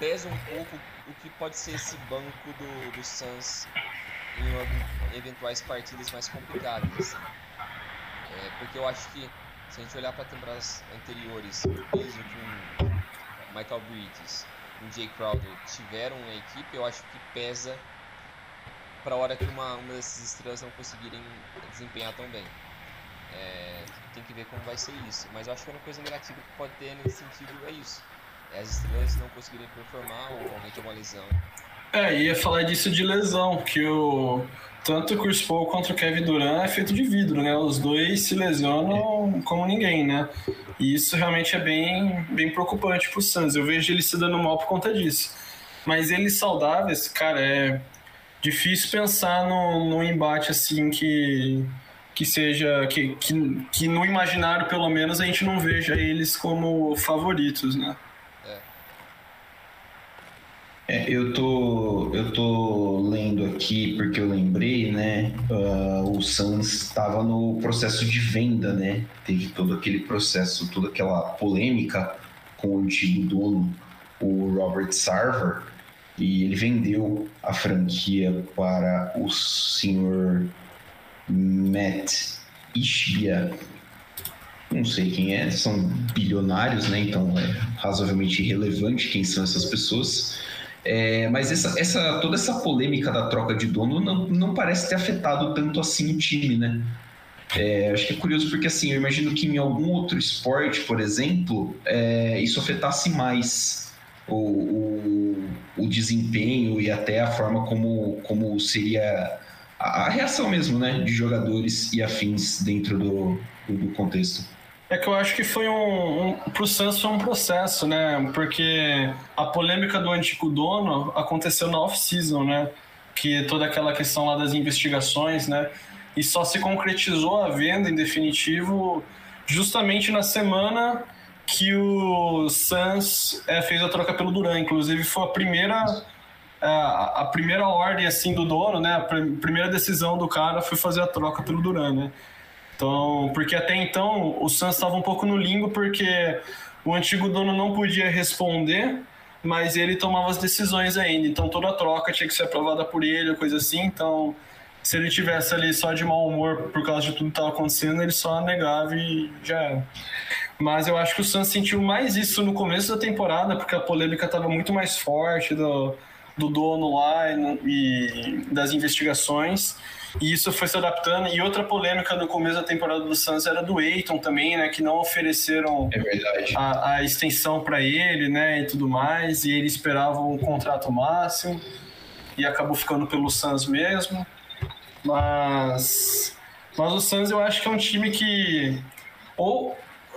pesa um pouco o que pode ser esse banco do, do Suns em eventuais partidas mais complicadas. Assim. É, porque eu acho que se a gente olhar para temporadas anteriores, mesmo com Michael Bridges, com Jay Crowder tiveram uma equipe, eu acho que pesa para a hora que uma, uma dessas estrelas não conseguirem desempenhar tão bem. É, tem que ver como vai ser isso. Mas eu acho que uma coisa negativa que pode ter nesse sentido é isso. É as estrelas não conseguirem performar ou alguém uma lesão. É, ia falar disso de lesão, que o tanto o Chris Paul quanto o Kevin Durant é feito de vidro, né? Os dois se lesionam como ninguém, né? E isso realmente é bem, bem preocupante pro Suns. Eu vejo ele se dando mal por conta disso. Mas eles saudáveis, cara, é difícil pensar num, num embate assim que que seja que, que, que no imaginário pelo menos a gente não veja eles como favoritos, né? É, eu tô eu tô lendo aqui porque eu lembrei, né? Uh, o Suns estava no processo de venda, né? Teve todo aquele processo, toda aquela polêmica com o antigo dono, o Robert Sarver, e ele vendeu a franquia para o senhor Matt Ishbia. Não sei quem é, são bilionários, né? Então é razoavelmente irrelevante quem são essas pessoas. É, mas essa, essa, toda essa polêmica da troca de dono não, não parece ter afetado tanto assim o time, né? É, acho que é curioso porque, assim, eu imagino que em algum outro esporte, por exemplo, é, isso afetasse mais o, o, o, desempenho e até a forma como, como seria a, a reação mesmo, né, de jogadores e afins dentro do, do, do contexto. É que eu acho que foi um, um pro Santos foi um processo, né? Porque a polêmica do antigo dono aconteceu na off-season, né? Que toda aquela questão lá das investigações, né? E só se concretizou a venda em definitivo justamente na semana que o Suns é, fez a troca pelo Duran. Inclusive foi a primeira é, a, primeira ordem assim do dono, né? A primeira decisão do cara foi fazer a troca pelo Duran, né? Então, porque até então o Suns estava um pouco no limbo porque o antigo dono não podia responder, mas ele tomava as decisões ainda. Então toda troca tinha que ser aprovada por ele, coisa assim. Então, se ele tivesse ali só de mau humor por causa de tudo que estava acontecendo, ele só negava e já era. Mas eu acho que o Suns sentiu mais isso no começo da temporada, porque a polêmica estava muito mais forte do, do dono lá e, e das investigações. E isso foi se adaptando. E outra polêmica no começo da temporada do Suns era do Eiton também, né? Que não ofereceram é a, a, extensão para ele, né? E tudo mais. E ele esperava um contrato máximo. E acabou ficando pelo Suns mesmo. Mas. Mas o Suns eu acho que é um time que. Ou.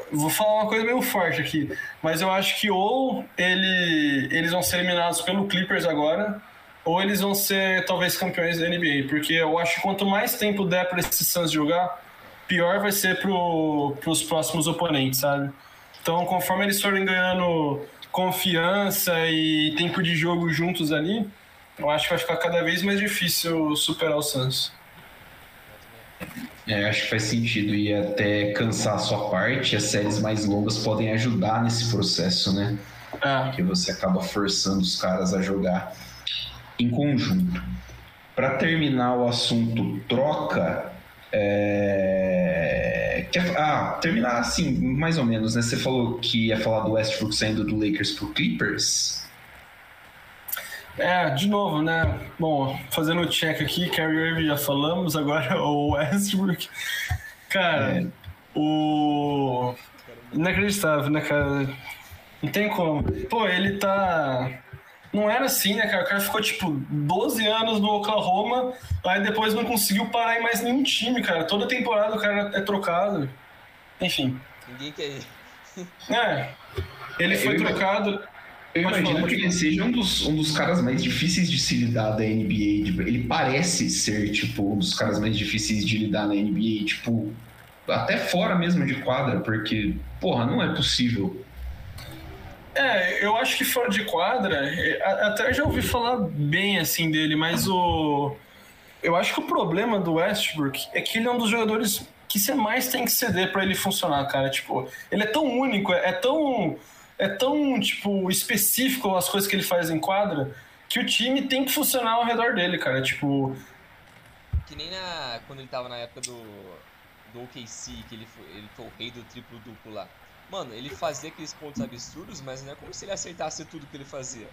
Vou falar uma coisa meio forte aqui, mas eu acho que ou ele, eles vão ser eliminados pelo Clippers agora, ou eles vão ser talvez campeões da NBA, porque eu acho que quanto mais tempo der para esses Suns jogar, pior vai ser para os próximos oponentes, sabe? Então, conforme eles forem ganhando confiança e tempo de jogo juntos ali, eu acho que vai ficar cada vez mais difícil superar o Suns. É, acho que faz sentido e até cansar a sua parte, as séries mais longas podem ajudar nesse processo, né? É. Que você acaba forçando os caras a jogar em conjunto. Para terminar o assunto troca, é... Ah, terminar assim, mais ou menos, né? Você falou que ia falar do Westbrook saindo do Lakers pro Clippers. É, de novo, né? Bom, fazendo o check aqui, Kyrie Irving já falamos, agora o Westbrook. Cara, é. o. Inacreditável, né, cara? Não tem como. Pô, ele tá não era assim, né, cara? O cara ficou, tipo, 12 anos no Oklahoma, aí depois não conseguiu parar em mais nenhum time, cara. Toda temporada o cara é trocado. Enfim. Ninguém quer ir. É. Ele foi eu trocado. Eu imagino que ele seja um dos, um dos caras mais difíceis de se lidar da NBA. Tipo, ele parece ser, tipo, um dos caras mais difíceis de lidar na NBA, tipo, até fora mesmo de quadra, porque, porra, não é possível é, eu acho que fora de quadra, é, até já ouvi falar bem assim dele, mas o. Eu acho que o problema do Westbrook é que ele é um dos jogadores que você mais tem que ceder para ele funcionar, cara. Tipo, ele é tão único, é tão. É tão, tipo, específico as coisas que ele faz em quadra que o time tem que funcionar ao redor dele, cara. Tipo. Que nem na, quando ele tava na época do, do OKC, que ele foi, ele foi o rei do triplo duplo lá. Mano, ele fazia aqueles pontos absurdos, mas não é como se ele acertasse tudo que ele fazia.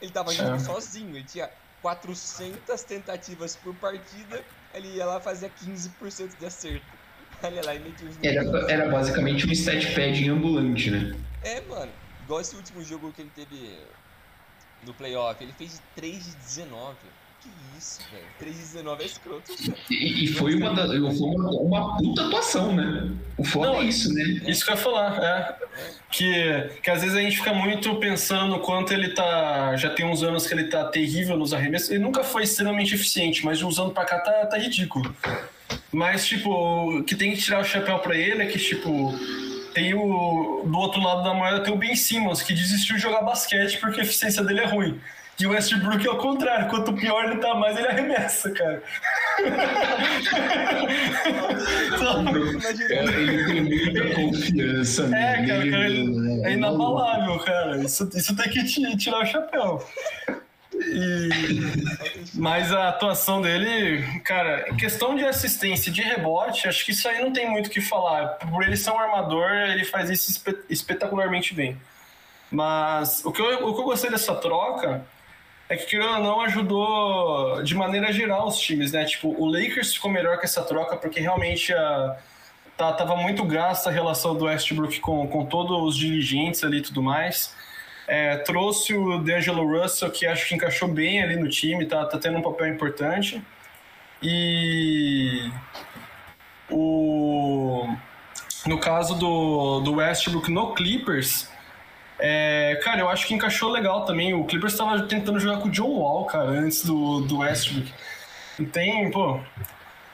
Ele tava jogando é. sozinho, ele tinha 400 tentativas por partida, ele ia lá e fazia 15% de acerto. Olha lá e metia os era, era basicamente um stat pad ambulante, né? É, mano. Igual esse último jogo que ele teve no playoff, ele fez 3 de 19. Que isso, velho. 319 é escroto. E, e, foi, uma, da, foi uma, uma, puta atuação, né? O foda Não, é isso, né? Isso que eu ia falar, é. Que, que às vezes a gente fica muito pensando quanto ele tá. Já tem uns anos que ele tá terrível nos arremessos. Ele nunca foi extremamente eficiente, mas de uns anos pra cá tá, tá ridículo. Mas, tipo, o que tem que tirar o chapéu pra ele é que, tipo, tem o. Do outro lado da moeda tem o Ben Simmons, que desistiu de jogar basquete porque a eficiência dele é ruim. E o Westbrook é o contrário, quanto pior ele tá, mais ele arremessa, cara. ele tem muita confiança. É, cara, cara ele, é inabalável, cara. Isso, isso tem que tirar o chapéu. E... Mas a atuação dele, cara, questão de assistência de rebote, acho que isso aí não tem muito o que falar. Por ele ser um armador, ele faz isso espetacularmente bem. Mas o que eu, o que eu gostei dessa troca é que, querendo ou não, ajudou de maneira geral os times, né? Tipo, o Lakers ficou melhor com essa troca porque realmente a, tá, tava muito gasta a relação do Westbrook com, com todos os dirigentes ali e tudo mais. É, trouxe o D'Angelo Russell, que acho que encaixou bem ali no time, tá, tá tendo um papel importante. E o, no caso do, do Westbrook no Clippers, é, cara, eu acho que encaixou legal também. O Clippers estava tentando jogar com o John Wall, cara, antes do, do Westbrook. E tem, pô.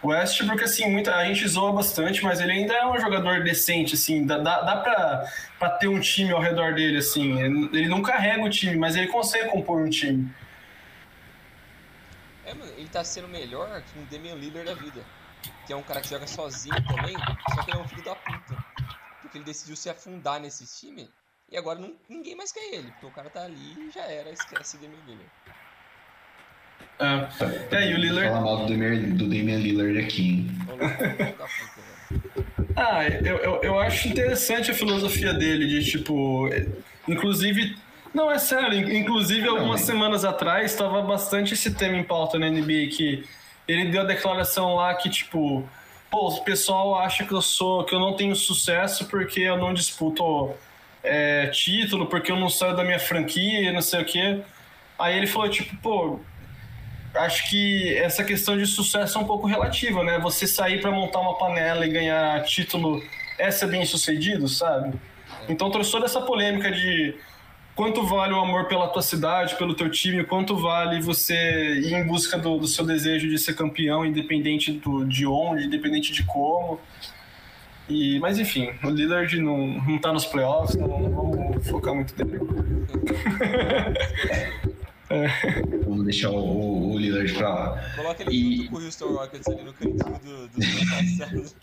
O Westbrook, assim, muita, a gente zoa bastante, mas ele ainda é um jogador decente, assim. Dá, dá, dá pra, pra ter um time ao redor dele, assim. Ele não carrega o time, mas ele consegue compor um time. É, mano, ele tá sendo melhor que um Damian Lillard da vida. Que é um cara que joga sozinho também, só que ele é um filho da puta. Porque ele decidiu se afundar nesse time e agora não, ninguém mais quer ele, porque o cara tá ali e já era, esquece Damian Lillard. É, é e o Lillard. Falar mal do Damian, do Damian Lillard aqui, hein? ah, eu, eu, eu acho interessante a filosofia dele, de tipo. Inclusive. Não, é sério, inclusive algumas semanas atrás estava bastante esse tema em pauta na NBA, que ele deu a declaração lá que, tipo, pô, o pessoal acha que eu sou, que eu não tenho sucesso porque eu não disputo é, título, porque eu não saio da minha franquia, não sei o quê. Aí ele falou, tipo, pô, acho que essa questão de sucesso é um pouco relativa, né? Você sair para montar uma panela e ganhar título é ser bem sucedido, sabe? Então trouxe toda essa polêmica de quanto vale o amor pela tua cidade, pelo teu time, quanto vale você ir em busca do, do seu desejo de ser campeão, independente do, de onde, independente de como. E, mas enfim, o Lillard não, não tá nos playoffs, não, não vamos focar muito nele. é. Vamos deixar o, o Lillard pra lá. Coloca ele e... junto com o Houston Rockets ali no cantinho do, do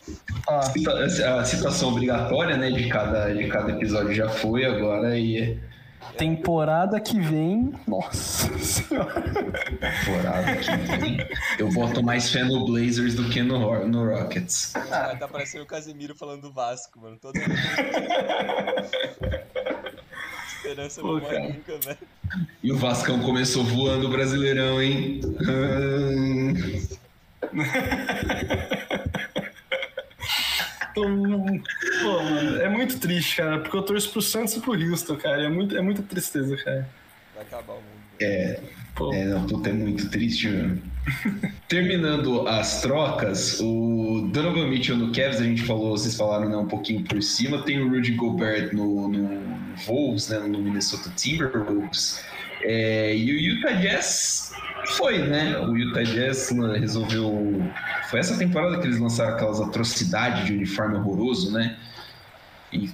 ah. A citação obrigatória né, de, cada, de cada episódio já foi agora e Temporada que vem, nossa senhora. Temporada que vem. Eu boto mais fé no Blazers do que no, no Rockets. Ah, tá parecendo o Casemiro falando do Vasco, mano. Todo Esperança Pô, não morre nunca, velho. E o Vascão começou voando o Brasileirão, hein? Então, pô, mano, é muito triste, cara, porque eu torço pro Santos e pro Houston, cara. É, muito, é muita tristeza, cara. Vai acabar o mundo. É, é, não, puta, é muito triste, mano. Terminando as trocas, o Donovan Mitchell no Cavs, a gente falou, vocês falaram né, um pouquinho por cima. Tem o Rudy Gobert no, no Wolves, né, no Minnesota Timberwolves. É, e o Utah Jazz foi, né? O Utah Jazz resolveu. Foi essa temporada que eles lançaram aquelas atrocidades de uniforme horroroso, né? E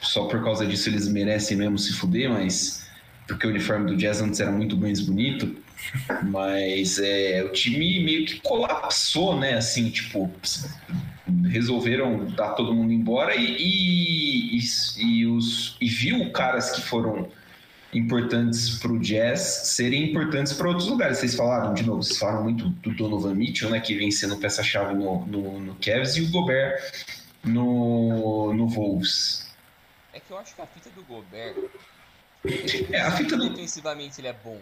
só por causa disso eles merecem mesmo se fuder, mas. Porque o uniforme do Jazz antes era muito mais bonito. Mas é, o time meio que colapsou, né? Assim, tipo, resolveram dar todo mundo embora e, e, e, e os, e viu caras que foram importantes para o jazz serem importantes para outros lugares. Vocês falaram, de novo, vocês falaram muito do Donovan Mitchell, né, que vem sendo peça-chave no, no, no Cavs, e o Gobert no, no Wolves. É que eu acho que a fita do Gobert. É, a fita do... Defensivamente ele é bom,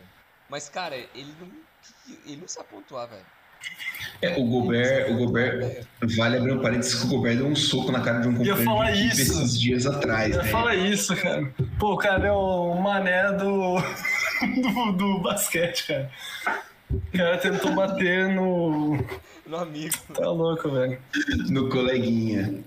mas, cara, ele não, ele não sabe pontuar, velho. É, o Gobert, o Gobert, vale abrir um parênteses que o Gobert deu um soco na cara de um companheiro esses dias atrás. Ia né? falar isso, cara. Pô, o cara é o mané do, do, do basquete, cara. O cara tentou bater no. No amigo. Tá louco, velho. No coleguinha.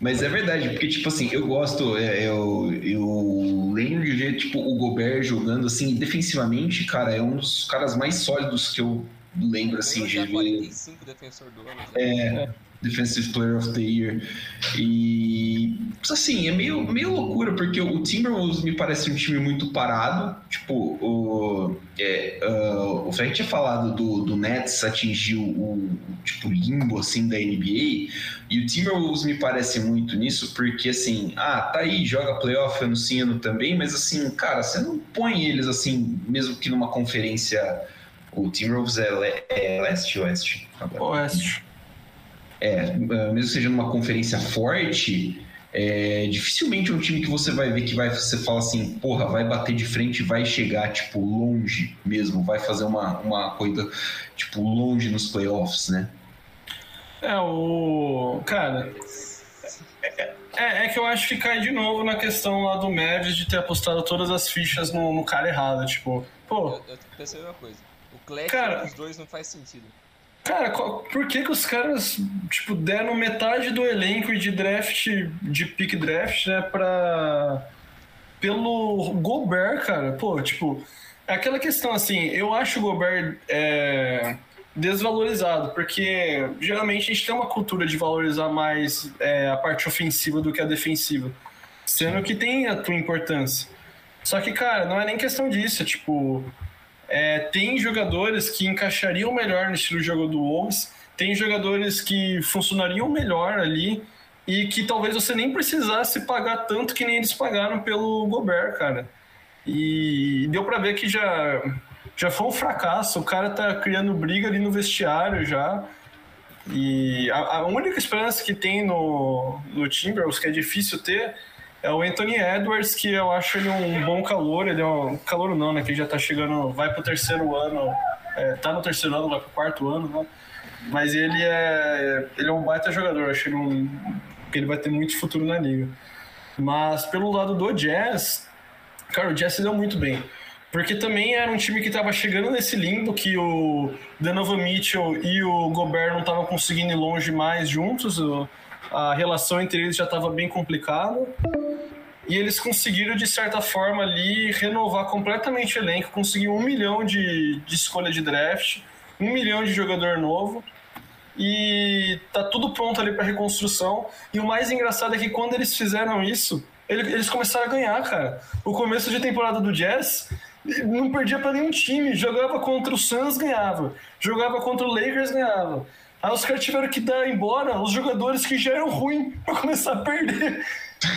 Mas é verdade, porque, tipo assim, eu gosto, é, eu, eu lembro de ver, tipo, o Gobert jogando, assim, defensivamente, cara, é um dos caras mais sólidos que eu lembro assim de ver. 45 defensor do ano. É, Defensive Player of the Year. E assim, é meio, meio loucura, porque o Timberwolves me parece um time muito parado. Tipo, o, é, uh, o Frank tinha falado do, do Nets atingir o, tipo, limbo assim da NBA. E o Timberwolves me parece muito nisso, porque assim, ah, tá aí, joga playoff ano sim, ano também, mas assim, cara, você não põe eles assim, mesmo que numa conferência o Timberwolves é, le é leste ou oeste? Oeste. É, mesmo seja numa conferência forte, é, dificilmente é um time que você vai ver que vai, você fala assim, porra, vai bater de frente e vai chegar, tipo, longe mesmo, vai fazer uma, uma coisa, tipo, longe nos playoffs, né? É, o. Cara. É, é que eu acho que cai de novo na questão lá do Mavis de ter apostado todas as fichas no, no cara errado. Tipo, pô. Eu, eu pensei uma coisa. O Clash Cara- dos dois não faz sentido. Cara, qual- por que que os caras, tipo, deram metade do elenco de draft, de pick draft, né, pra... Pelo Gobert, cara. Pô, tipo, é aquela questão assim, eu acho o Gobert é, desvalorizado, porque geralmente a gente tem uma cultura de valorizar mais é, a parte ofensiva do que a defensiva. Sendo que tem a tua importância. Só que, cara, não é nem questão disso, é tipo... É, tem jogadores que encaixariam melhor no estilo de jogo do Wolves, tem jogadores que funcionariam melhor ali e que talvez você nem precisasse pagar tanto que nem eles pagaram pelo Gobert, cara. E deu pra ver que já, já foi um fracasso, o cara tá criando briga ali no vestiário já. E a, a única esperança que tem no, no Timberwolves, que é difícil ter, é o Anthony Edwards, que eu acho ele um bom calor, ele é um calor não, né? Que já tá chegando, vai pro terceiro ano, é, tá no terceiro ano, vai pro quarto ano, né? Mas ele é, ele é um baita jogador, acho ele um, que ele vai ter muito futuro na liga. Mas pelo lado do Jazz, cara, o Jazz se deu muito bem. Porque também era um time que estava chegando nesse limbo que o Donovan Mitchell e o Gobert não estavam conseguindo ir longe mais juntos. A relação entre eles já estava bem complicada. E eles conseguiram, de certa forma, ali renovar completamente o elenco, conseguir um milhão de, de escolha de draft, um milhão de jogador novo. E tá tudo pronto ali para reconstrução. E o mais engraçado é que quando eles fizeram isso, ele- eles começaram a ganhar, cara. O começo de temporada do Jazz não perdia para nenhum time. Jogava contra o Suns, ganhava. Jogava contra o Lakers, ganhava. Aí os caras tiveram que dar embora os jogadores que já eram ruins para começar a perder.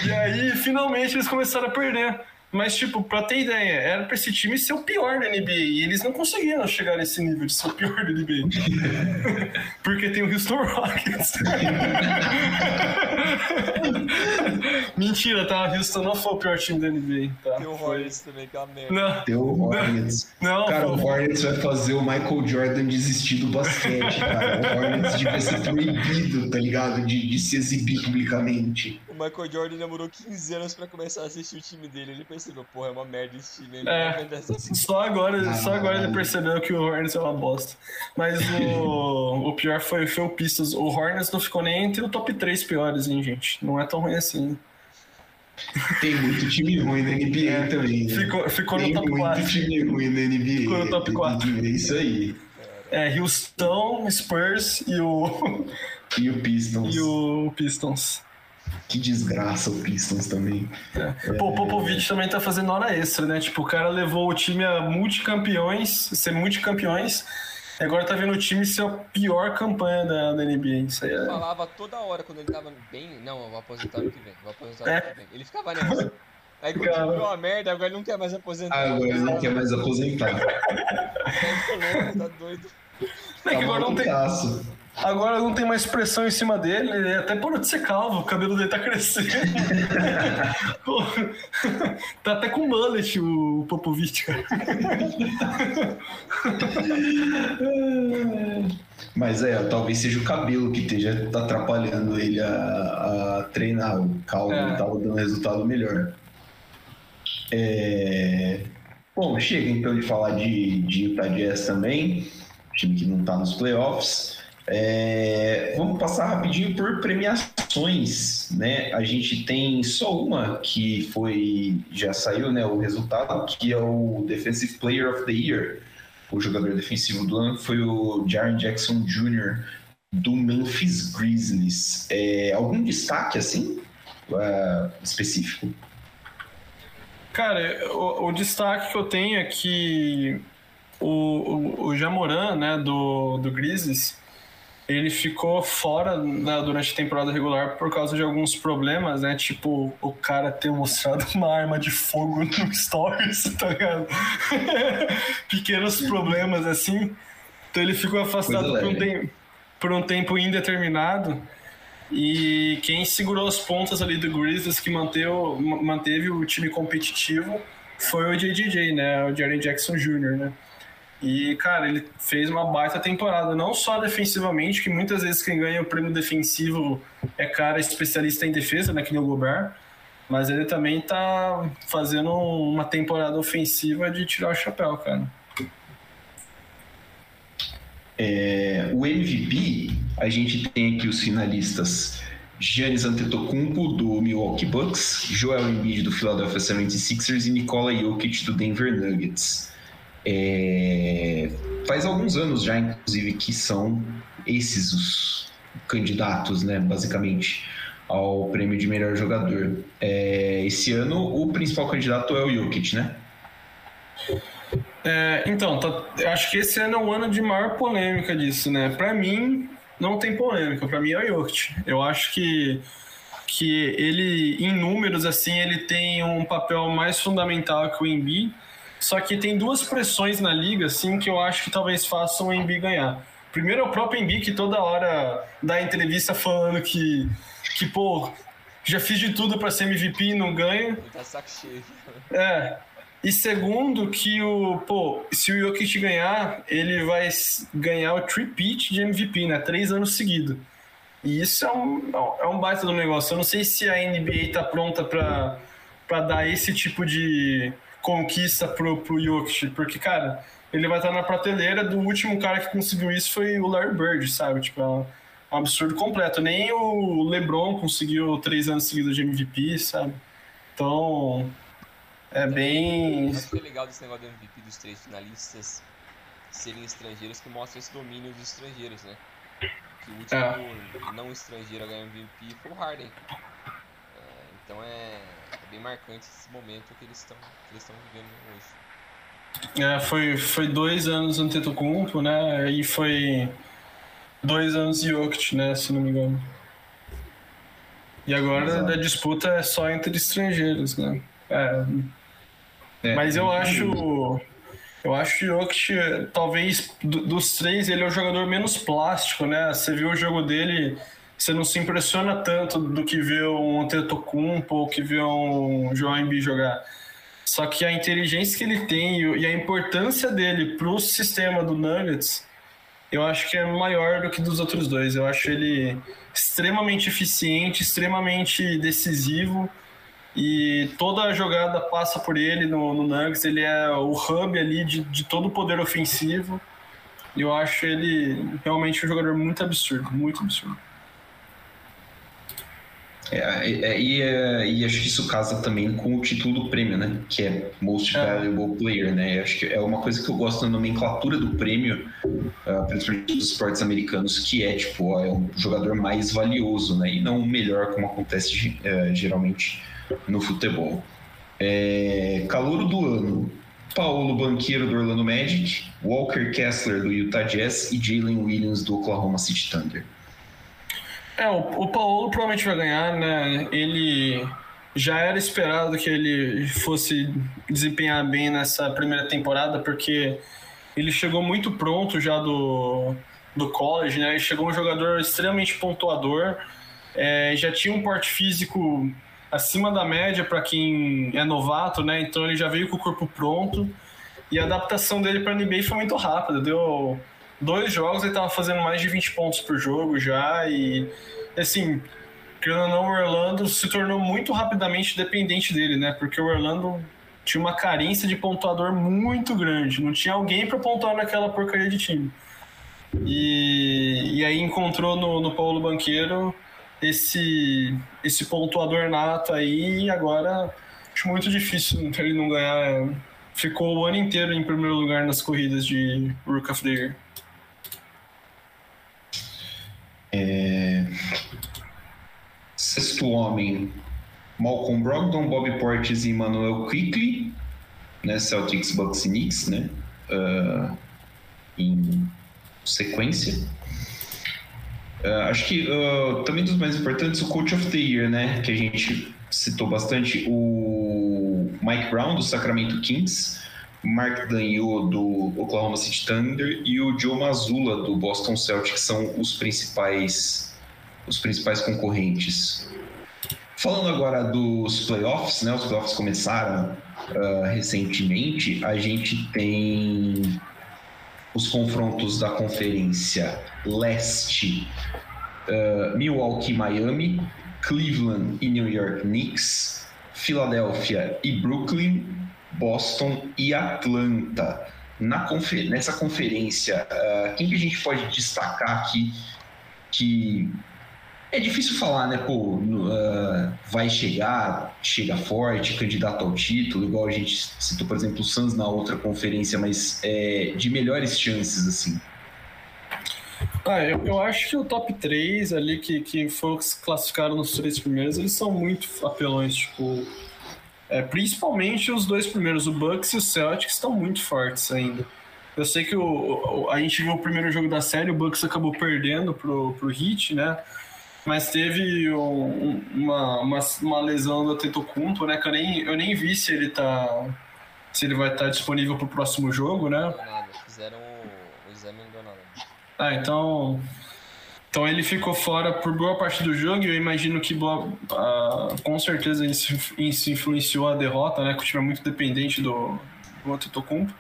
E aí, finalmente, eles começaram a perder. Mas, tipo, pra ter ideia, era pra esse time ser o pior da NBA. E eles não conseguiram chegar nesse nível de ser o pior da NBA. Porque tem o Houston Rockets. Mentira, tá? O Houston não foi o pior time da NBA. Tá? Tem o Foi. Hornets também, que é uma merda. Não, Tem o Hornets. não, Cara, o Hornets vai fazer o Michael Jordan desistir do basquete, cara. O Hornets devia ser proibido, tá ligado? De, de se exibir publicamente. O Michael Jordan demorou 15 anos pra começar a assistir o time dele. Ele percebeu, porra, é uma merda esse time. Ele É. Só agora, só agora ele percebeu que o Hornets é uma bosta. Mas o, o pior foi, foi o Pistons. O Hornets não ficou nem entre o top 3 piores, hein, gente? Não é tão ruim assim. Tem muito time ruim na NBA também. Né? Ficou, ficou Tem no top muito 4. time ruim na NBA. Ficou no top Tem quatro. que ver isso aí. É, Houston, Spurs e o, E o Pistons. e o Pistons. Que desgraça o Pistons também. Pô, o Popovich também tá fazendo hora extra, né? Tipo, o cara levou o time a multicampeões, ser multicampeõões, e agora tá vendo o time ser a pior campanha da, da NBA. Isso aí Ele é. falava toda hora quando ele tava bem. Não, eu vou aposentar ano que vem. Vou aposentar É. ano que vem. Ele ficava nessa. Aí virou uma merda, agora ele não quer mais aposentar. Ah, agora ele não quer mais aposentar. Tá louco, tá doido. É que agora não tem, malucaço. Agora não tem mais pressão em cima dele, ele até parou de ser calvo, o cabelo dele tá crescendo. Tá até com mullet o Popovich, cara. Mas é, talvez seja o cabelo que esteja tá atrapalhando ele a, a treinar. O calvo É. tava dando resultado melhor. É, Bom, chega então de falar de, de Utah Jazz também, time que não tá nos playoffs. É, Vamos passar rapidinho por premiações, né? A gente tem só uma que foi já saiu, né? O resultado que é o Defensive Player of the Year. O jogador defensivo do ano foi o Jaren Jackson Jr. do Memphis Grizzlies. É, algum destaque assim ah, específico? Cara, o, o destaque que eu tenho é que o, o, o Jamoran, né, do, do Grizzlies, ele ficou fora né, durante a temporada regular por causa de alguns problemas, né? Tipo, o cara ter mostrado uma arma de fogo no Stories, tá ligado? Pequenos problemas assim. Então ele ficou afastado por um, tempo, por um tempo indeterminado. E quem segurou as pontas ali do Grizzlies, que manteve, manteve o time competitivo, foi o JJJ, né? O Jerry Jackson Jr., né? E, cara, ele fez uma baita temporada, não só defensivamente, que muitas vezes quem ganha o prêmio defensivo é cara especialista em defesa, né, que nem o Gobert, mas ele também tá fazendo uma temporada ofensiva de tirar o chapéu, cara. É, o MVP, a gente tem aqui os finalistas Giannis Antetokounmpo, do Milwaukee Bucks, Joel Embiid, do Philadelphia 76ers e Nikola Jokic, do Denver Nuggets. É, faz alguns anos já, inclusive, que são esses os candidatos, né, basicamente, ao prêmio de melhor jogador. É, esse ano, o principal candidato é o Jokic, né? É, então, tá, acho que esse ano é o ano de maior polêmica disso, né? Para mim, não tem polêmica. Para mim é o Jokic. Eu acho que que ele, em números, assim, ele tem um papel mais fundamental que o Embiid só que tem duas pressões na liga, assim, que eu acho que talvez façam o Embiid ganhar. Primeiro é o próprio Embiid, que toda hora dá entrevista falando que, que pô, já fiz de tudo para ser MVP e não ganho. Tá saco cheio. É. E segundo, que o, pô, se o Jokic ganhar, ele vai ganhar o tripit de MVP, né? Três anos seguidos. E isso é um, é um baita do negócio. Eu não sei se a NBA tá pronta para dar esse tipo de, conquista pro, pro Jokic, porque, cara, ele vai estar na prateleira do último cara que conseguiu isso foi o Larry Bird, sabe? Tipo, é um absurdo completo. Nem o LeBron conseguiu três anos seguidos de MVP, sabe? Então, é bem... Acho que é legal desse negócio do MVP dos três finalistas serem estrangeiros, que mostra esse domínio dos estrangeiros, né? Que o último é. não estrangeiro a ganhar MVP foi o Harden. É, então é é bem marcante esse momento que eles estão eles estão vivendo hoje. É, foi, foi dois anos no Tetocumpo, né? E foi dois anos de Jokic, né? Se não me engano. E agora a disputa é só entre estrangeiros, né? É. É, Mas eu acho. Eu acho que o Jokic, talvez dos três, ele é o jogador menos plástico, né? Você viu o jogo dele você não se impressiona tanto do que vê um Antetokounmpo ou que vê um João Embiid jogar. Só que a inteligência que ele tem e a importância dele para o sistema do Nuggets, eu acho que é maior do que dos outros dois. Eu acho ele extremamente eficiente, extremamente decisivo e toda a jogada passa por ele no, no Nuggets. Ele é o hub ali de, de todo o poder ofensivo. Eu acho ele realmente um jogador muito absurdo, muito absurdo. É, é, e, é, e, acho que isso casa também com o título do prêmio, né? Que é Most é. Valuable Player, né? Acho que é uma coisa que eu gosto da nomenclatura do prêmio, uh, principalmente dos esportes americanos, que é tipo, é um jogador mais valioso, né? E não o melhor, como acontece geralmente no futebol. É, calouro do ano. Paulo Banqueiro do Orlando Magic, Walker Kessler do Utah Jazz e Jalen Williams do Oklahoma City Thunder. É, o, o Paulo provavelmente vai ganhar, né? Ele já era esperado que ele fosse desempenhar bem nessa primeira temporada, porque ele chegou muito pronto já do, do college, né? Ele chegou um jogador extremamente pontuador, é, já tinha um porte físico acima da média para quem é novato, né? Então ele já veio com o corpo pronto e a adaptação dele para a NBA foi muito rápida. Deu dois jogos ele estava fazendo mais de 20 pontos por jogo já e assim, querendo ou não, o Orlando se tornou muito rapidamente dependente dele, né? Porque o Orlando tinha uma carência de pontuador muito grande, não tinha alguém para pontuar naquela porcaria de time. E, e aí encontrou no, no Paulo Banqueiro esse, esse pontuador nato aí e agora acho muito difícil ele não ganhar. Ficou o ano inteiro em primeiro lugar nas corridas de Rook of the Year. É... Sexto homem, Malcolm Brogdon, Bob Portis e Emmanuel Quickly, né? Celtics, Bucks e Knicks, né? Uh, em sequência. Uh, acho que uh, também dos mais importantes, o Coach of the Year, né? Que a gente citou bastante, o Mike Brown, do Sacramento Kings, Mark Dagnot do Oklahoma City Thunder e o Joe Mazzulla do Boston Celtics são os principais os principais concorrentes. Falando agora dos playoffs, né? Os playoffs começaram uh, recentemente. A gente tem os confrontos da Conferência Leste, uh, Milwaukee, Miami, Cleveland e New York Knicks, Filadélfia e Brooklyn, Boston e Atlanta. Na confer nessa conferência, uh, quem que a gente pode destacar aqui que é difícil falar, né? Pô, uh, vai chegar, chega forte, candidato ao título, igual a gente citou, por exemplo, o Suns na outra conferência, mas é, de melhores chances, assim. Ah, eu, eu, acho que o top 3 ali, que, que foram classificaram nos três primeiros, eles são muito apelões, tipo... É, principalmente os dois primeiros, o Bucks e o Celtics, estão muito fortes ainda. Eu sei que o, a gente viu o primeiro jogo da série, o Bucks acabou perdendo pro, pro Heat, né? Mas teve um, uma, uma, uma, lesão do Tetocumpo, né? Que eu nem, eu nem vi se ele tá. Se ele vai estar tá disponível pro próximo jogo, né? Nada, fizeram o, o exame não deu nada. Ah, então. Então ele ficou fora por boa parte do jogo e eu imagino que boa, uh, com certeza isso, isso influenciou a derrota, né? Que o time é muito dependente do, do Antetokounmpo.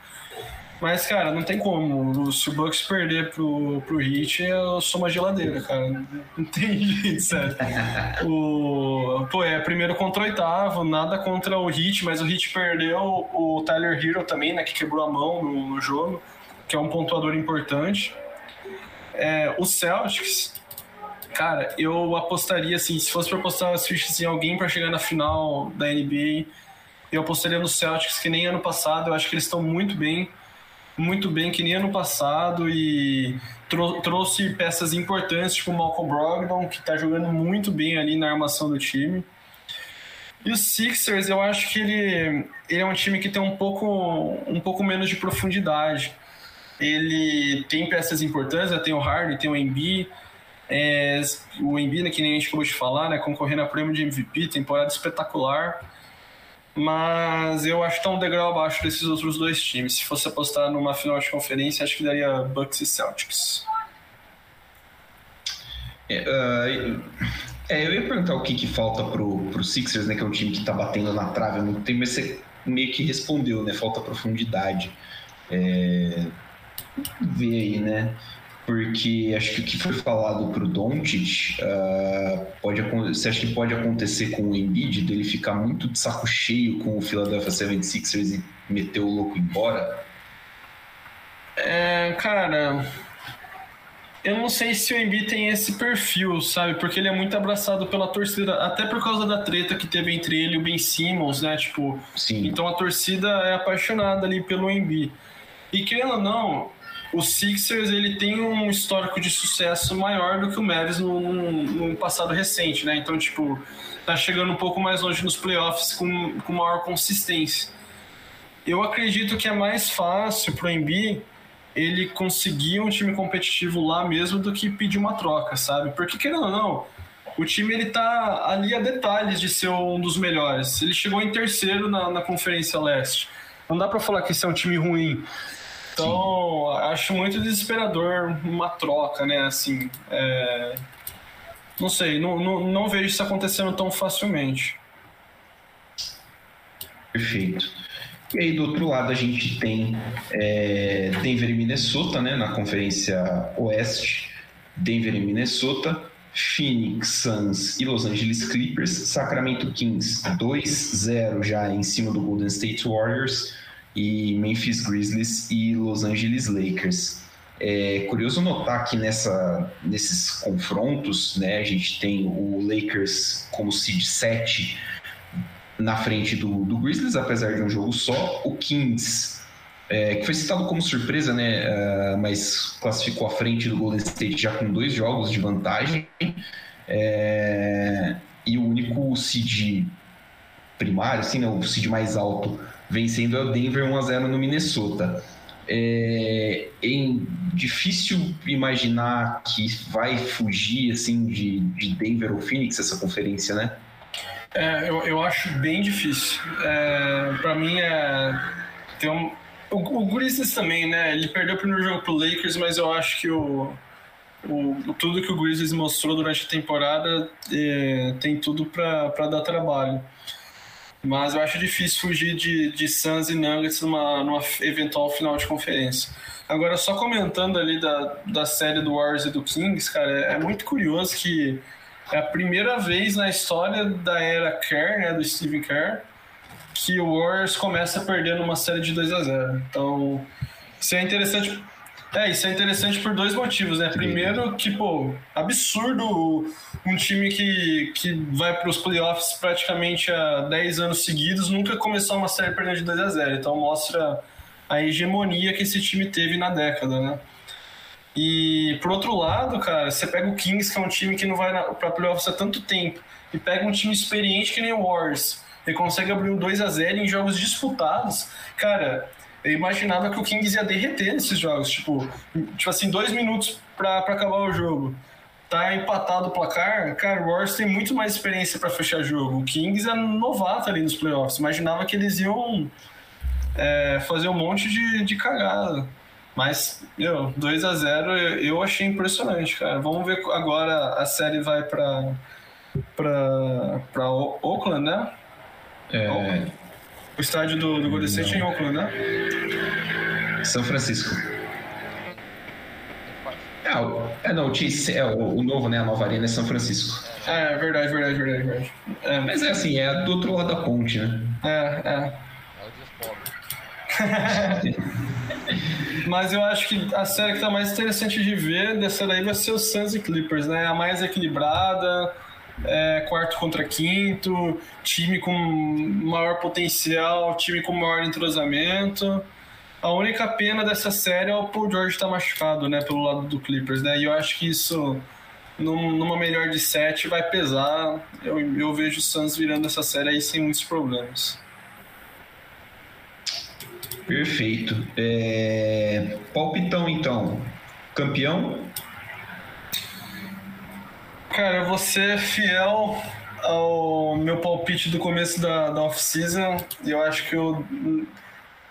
Mas, cara, não tem como. Se o Bucks perder pro, pro Heat, eu sou uma geladeira, cara. Não tem jeito, sério. O, pô, é primeiro contra o oitavo, nada contra o Heat, mas o Heat perdeu o Tyler Hero também, né, que quebrou a mão no, no jogo, que é um pontuador importante. É, o Celtics, cara, eu apostaria, assim, se fosse pra apostar as fichas em alguém para chegar na final da NBA, eu apostaria no Celtics, que nem ano passado, eu acho que eles estão muito bem muito bem que nem ano passado e trou trouxe peças importantes, tipo o Malcolm Brogdon, que está jogando muito bem ali na armação do time. E o Sixers, eu acho que ele, ele é um time que tem um pouco, um pouco menos de profundidade. Ele tem peças importantes, né? tem o Harden, tem o Embiid, é, o Embiid, né, que nem a gente acabou de falar, né, concorrendo a prêmio de MVP, temporada espetacular mas eu acho que tá um degrau abaixo desses outros dois times. Se fosse apostar numa final de conferência, acho que daria Bucks e Celtics. É, uh, é, eu ia perguntar o que, que falta pro, pro Sixers, né, que é um time que tá batendo na trave há muito tempo, mas você meio que respondeu, né? Falta profundidade. É, ver aí, né? porque acho que o que foi falado para o Doncic uh, pode você acha que pode acontecer com o Embiid dele ficar muito de saco cheio com o Philadelphia 76ers e meter o louco embora? É, cara, eu não sei se o Embiid tem esse perfil, sabe? Porque ele é muito abraçado pela torcida, até por causa da treta que teve entre ele e o Ben Simmons, né? Tipo, Sim. então a torcida é apaixonada ali pelo Embiid. E querendo ou não, o Sixers ele tem um histórico de sucesso maior do que o Mavis no, passado recente, né? Então, tipo, tá chegando um pouco mais longe nos playoffs com, com maior consistência. Eu acredito que é mais fácil pro Embiid ele conseguir um time competitivo lá mesmo do que pedir uma troca, sabe? Porque, querendo ou não, o time ele tá ali a detalhes de ser um dos melhores. Ele chegou em terceiro na, na Conferência Leste. Não dá para falar que esse é um time ruim. Então, Sim. acho muito desesperador uma troca, né? Assim, é... não sei, não, não, não vejo isso acontecendo tão facilmente. Perfeito. E aí, do outro lado, a gente tem é, Denver e Minnesota, né? Na Conferência Oeste. Denver e Minnesota. Phoenix Suns e Los Angeles Clippers. Sacramento Kings 2-0 já em cima do Golden State Warriors e Memphis Grizzlies e Los Angeles Lakers. É curioso notar que nessa, nesses confrontos, né, a gente tem o Lakers como seed 7 na frente do, do Grizzlies, apesar de um jogo só. O Kings, é, que foi citado como surpresa, né, uh, mas classificou à frente do Golden State já com dois jogos de vantagem. É, e o único seed primário, assim, né, o seed mais alto vencendo o Denver 1 a 0 no Minnesota. É, é, difícil imaginar que vai fugir assim de, de Denver ou Phoenix essa conferência, né? É, eu, eu acho bem difícil. É, para mim é tem um, o, o Grizzlies também, né? Ele perdeu o primeiro jogo pro Lakers, mas eu acho que o o, tudo que o Grizzlies mostrou durante a temporada é, tem tudo para dar trabalho. Mas eu acho difícil fugir de, de Suns e Nuggets numa, numa eventual final de conferência. Agora, só comentando ali da, da série do Warriors e do Kings, cara, é, é muito curioso que é a primeira vez na história da era Kerr, né, do Steve Kerr, que o Warriors começa perdendo uma série de 2 a 0 Então, isso é interessante é, isso é interessante por dois motivos, né? Primeiro, que, pô, absurdo um time que, que vai para os playoffs praticamente há 10 anos seguidos nunca começou uma série perdendo de 2 a 0 Então mostra a hegemonia que esse time teve na década, né? E por outro lado, cara, você pega o Kings, que é um time que não vai para playoffs há tanto tempo, e pega um time experiente que nem o Warriors, e consegue abrir um 2 a 0 em jogos disputados. Cara, eu imaginava que o Kings ia derreter nesses jogos. Tipo, tipo assim, dois minutos para acabar o jogo. Tá empatado o placar, cara, o Warriors tem muito mais experiência para fechar jogo. O Kings é novato ali nos playoffs. Imaginava que eles iam é, fazer um monte de, de cagada. Mas, meu, 2 a 0 eu achei impressionante, cara. Vamos ver agora a série vai para para Oakland, né? É. Oakland. O estádio do, do Golden State é em Oakland, né? São Francisco. É, o, é não, o, é, o, o, novo, né? A nova arena é São Francisco. É, verdade, verdade, verdade, verdade. É. Mas é assim, é do outro lado da ponte, né? É, é. Mas eu acho que a série que tá mais interessante de ver dessa daí vai ser o Suns e Clippers, né? A mais equilibrada, é, quarto contra quinto, time com maior potencial, time com maior entrosamento. A única pena dessa série é o Paul George estar tá machucado, né, pelo lado do Clippers, né? E eu acho que isso, numa melhor de sete, vai pesar. Eu, eu vejo o Suns virando essa série aí sem muitos problemas. Perfeito. É... Palpitão, então. Campeão? Cara, eu vou ser fiel ao meu palpite do começo da, da off-season e eu acho que o,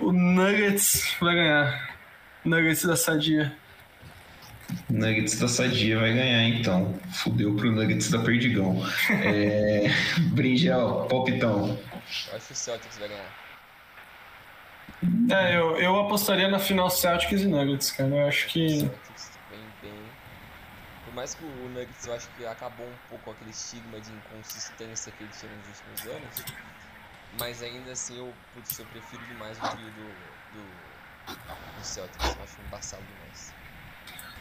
o Nuggets vai ganhar. Nuggets da Sadia. Nuggets da Sadia vai ganhar, então. Fudeu pro Nuggets da Perdigão. é... Bringel, palpitão. Eu acho que o Celtics vai ganhar. É, eu, eu apostaria na final Celtics e Nuggets, cara. Eu acho que mais que o Nuggets eu acho que acabou um pouco aquele estigma de inconsistência que ele tinha nos últimos anos, mas ainda assim eu, putz, eu prefiro demais o trio do, do, do Celtics, eu acho embaçado demais.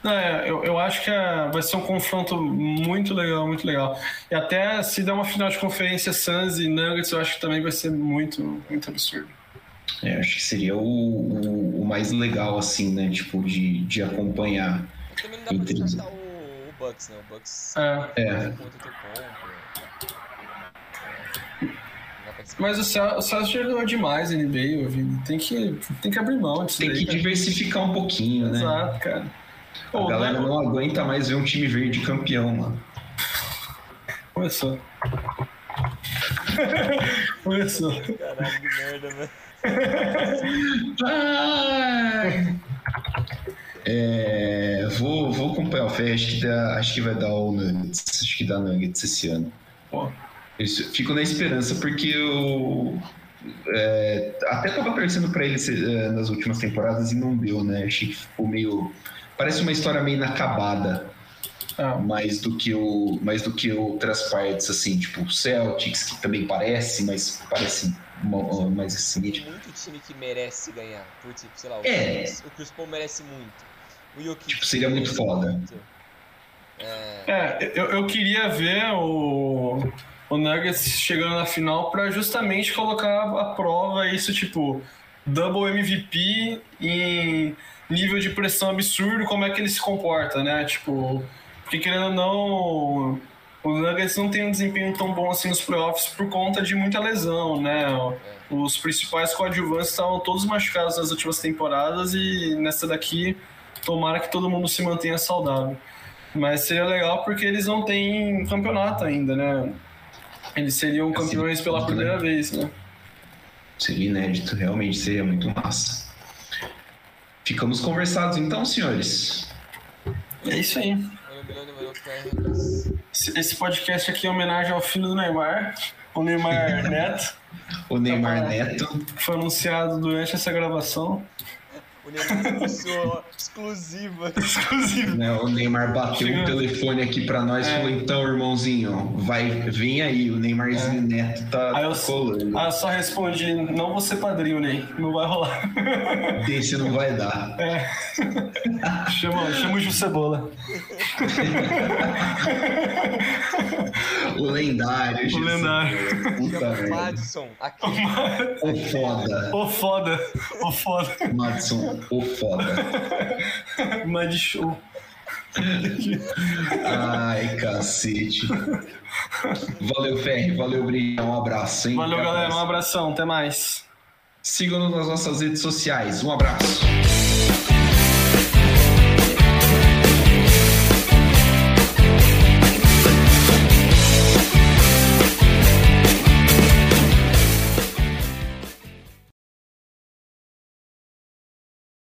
É, eu, eu acho que é, vai ser um confronto muito legal, muito legal. E até se der uma final de conferência Suns e Nuggets, eu acho que também vai ser muito, muito absurdo. É, acho que seria o, o, o, mais legal, assim, né? Tipo, de, de acompanhar. Também não dá pra descartar o Bucks, né? O Bucks é. é. Mas o Celtics já ganhou demais NBA, Vini. Tem que, tem que abrir mão disso Tem daí, que cara. diversificar um pouquinho, né? Exato, cara. A Pô, galera não aguenta mais ver um time verde campeão, mano. Começou. Começou. Caralho, que merda, velho. É, vou, vou acompanhar o Ferre, acho que, dá, acho que vai dar o Nuggets. Acho que dá Nuggets esse ano. Isso, fico na esperança, porque eu. É, até tava torcendo para ele é, nas últimas temporadas e não deu, né? Achei que ficou meio. Parece uma história meio inacabada. Ah. Mais do que o mais do que outras partes assim, tipo o Celtics que também parece, mas parece mais assim. Tem muito time que merece ganhar, por tipo, sei lá, o, é. Chris, o Chris Paul merece muito. O Jokic tipo, seria muito foda. É, é eu, eu queria ver o, o Nuggets chegando na final para justamente colocar a prova isso, tipo, double MVP em nível de pressão absurdo, como é que ele se comporta, né? Tipo, porque querendo ou não, o Nuggets não tem um desempenho tão bom assim nos playoffs por conta de muita lesão, né? Os principais coadjuvantes estavam todos machucados nas últimas temporadas e nessa daqui tomara que todo mundo se mantenha saudável. Mas seria legal porque eles não têm campeonato ainda, né? Eles seriam campeões pela primeira vez, né? Seria inédito, realmente seria muito massa. Ficamos conversados então, senhores. É isso aí. Esse podcast aqui é homenagem ao filho do Neymar, o Neymar Neto, O Neymar. Neto. foi anunciado durante essa gravação. O Neymar anunciou exclusiva. Exclusivo. Né, o Neymar bateu o telefone aqui pra nós e É. falou: então, irmãozinho, vai, vem aí, o Neymarzinho Neto tá Aí eu, colando. ah, eu só respondi, não vou ser padrinho, Ney, não vai rolar. Desse não vai dar. É. chama, chama o Ju Cebola. O lendário, O lendário. Puta Chama merda. Madison. Aqui. O foda. Ô foda, ô foda. Madison, o foda. Mad show. Ai, cacete. Valeu, Ferri. Valeu, Brilhão. Um abraço, hein? Valeu, galera. Um abração. Até mais. Sigam-nos nas nossas redes sociais. Um abraço.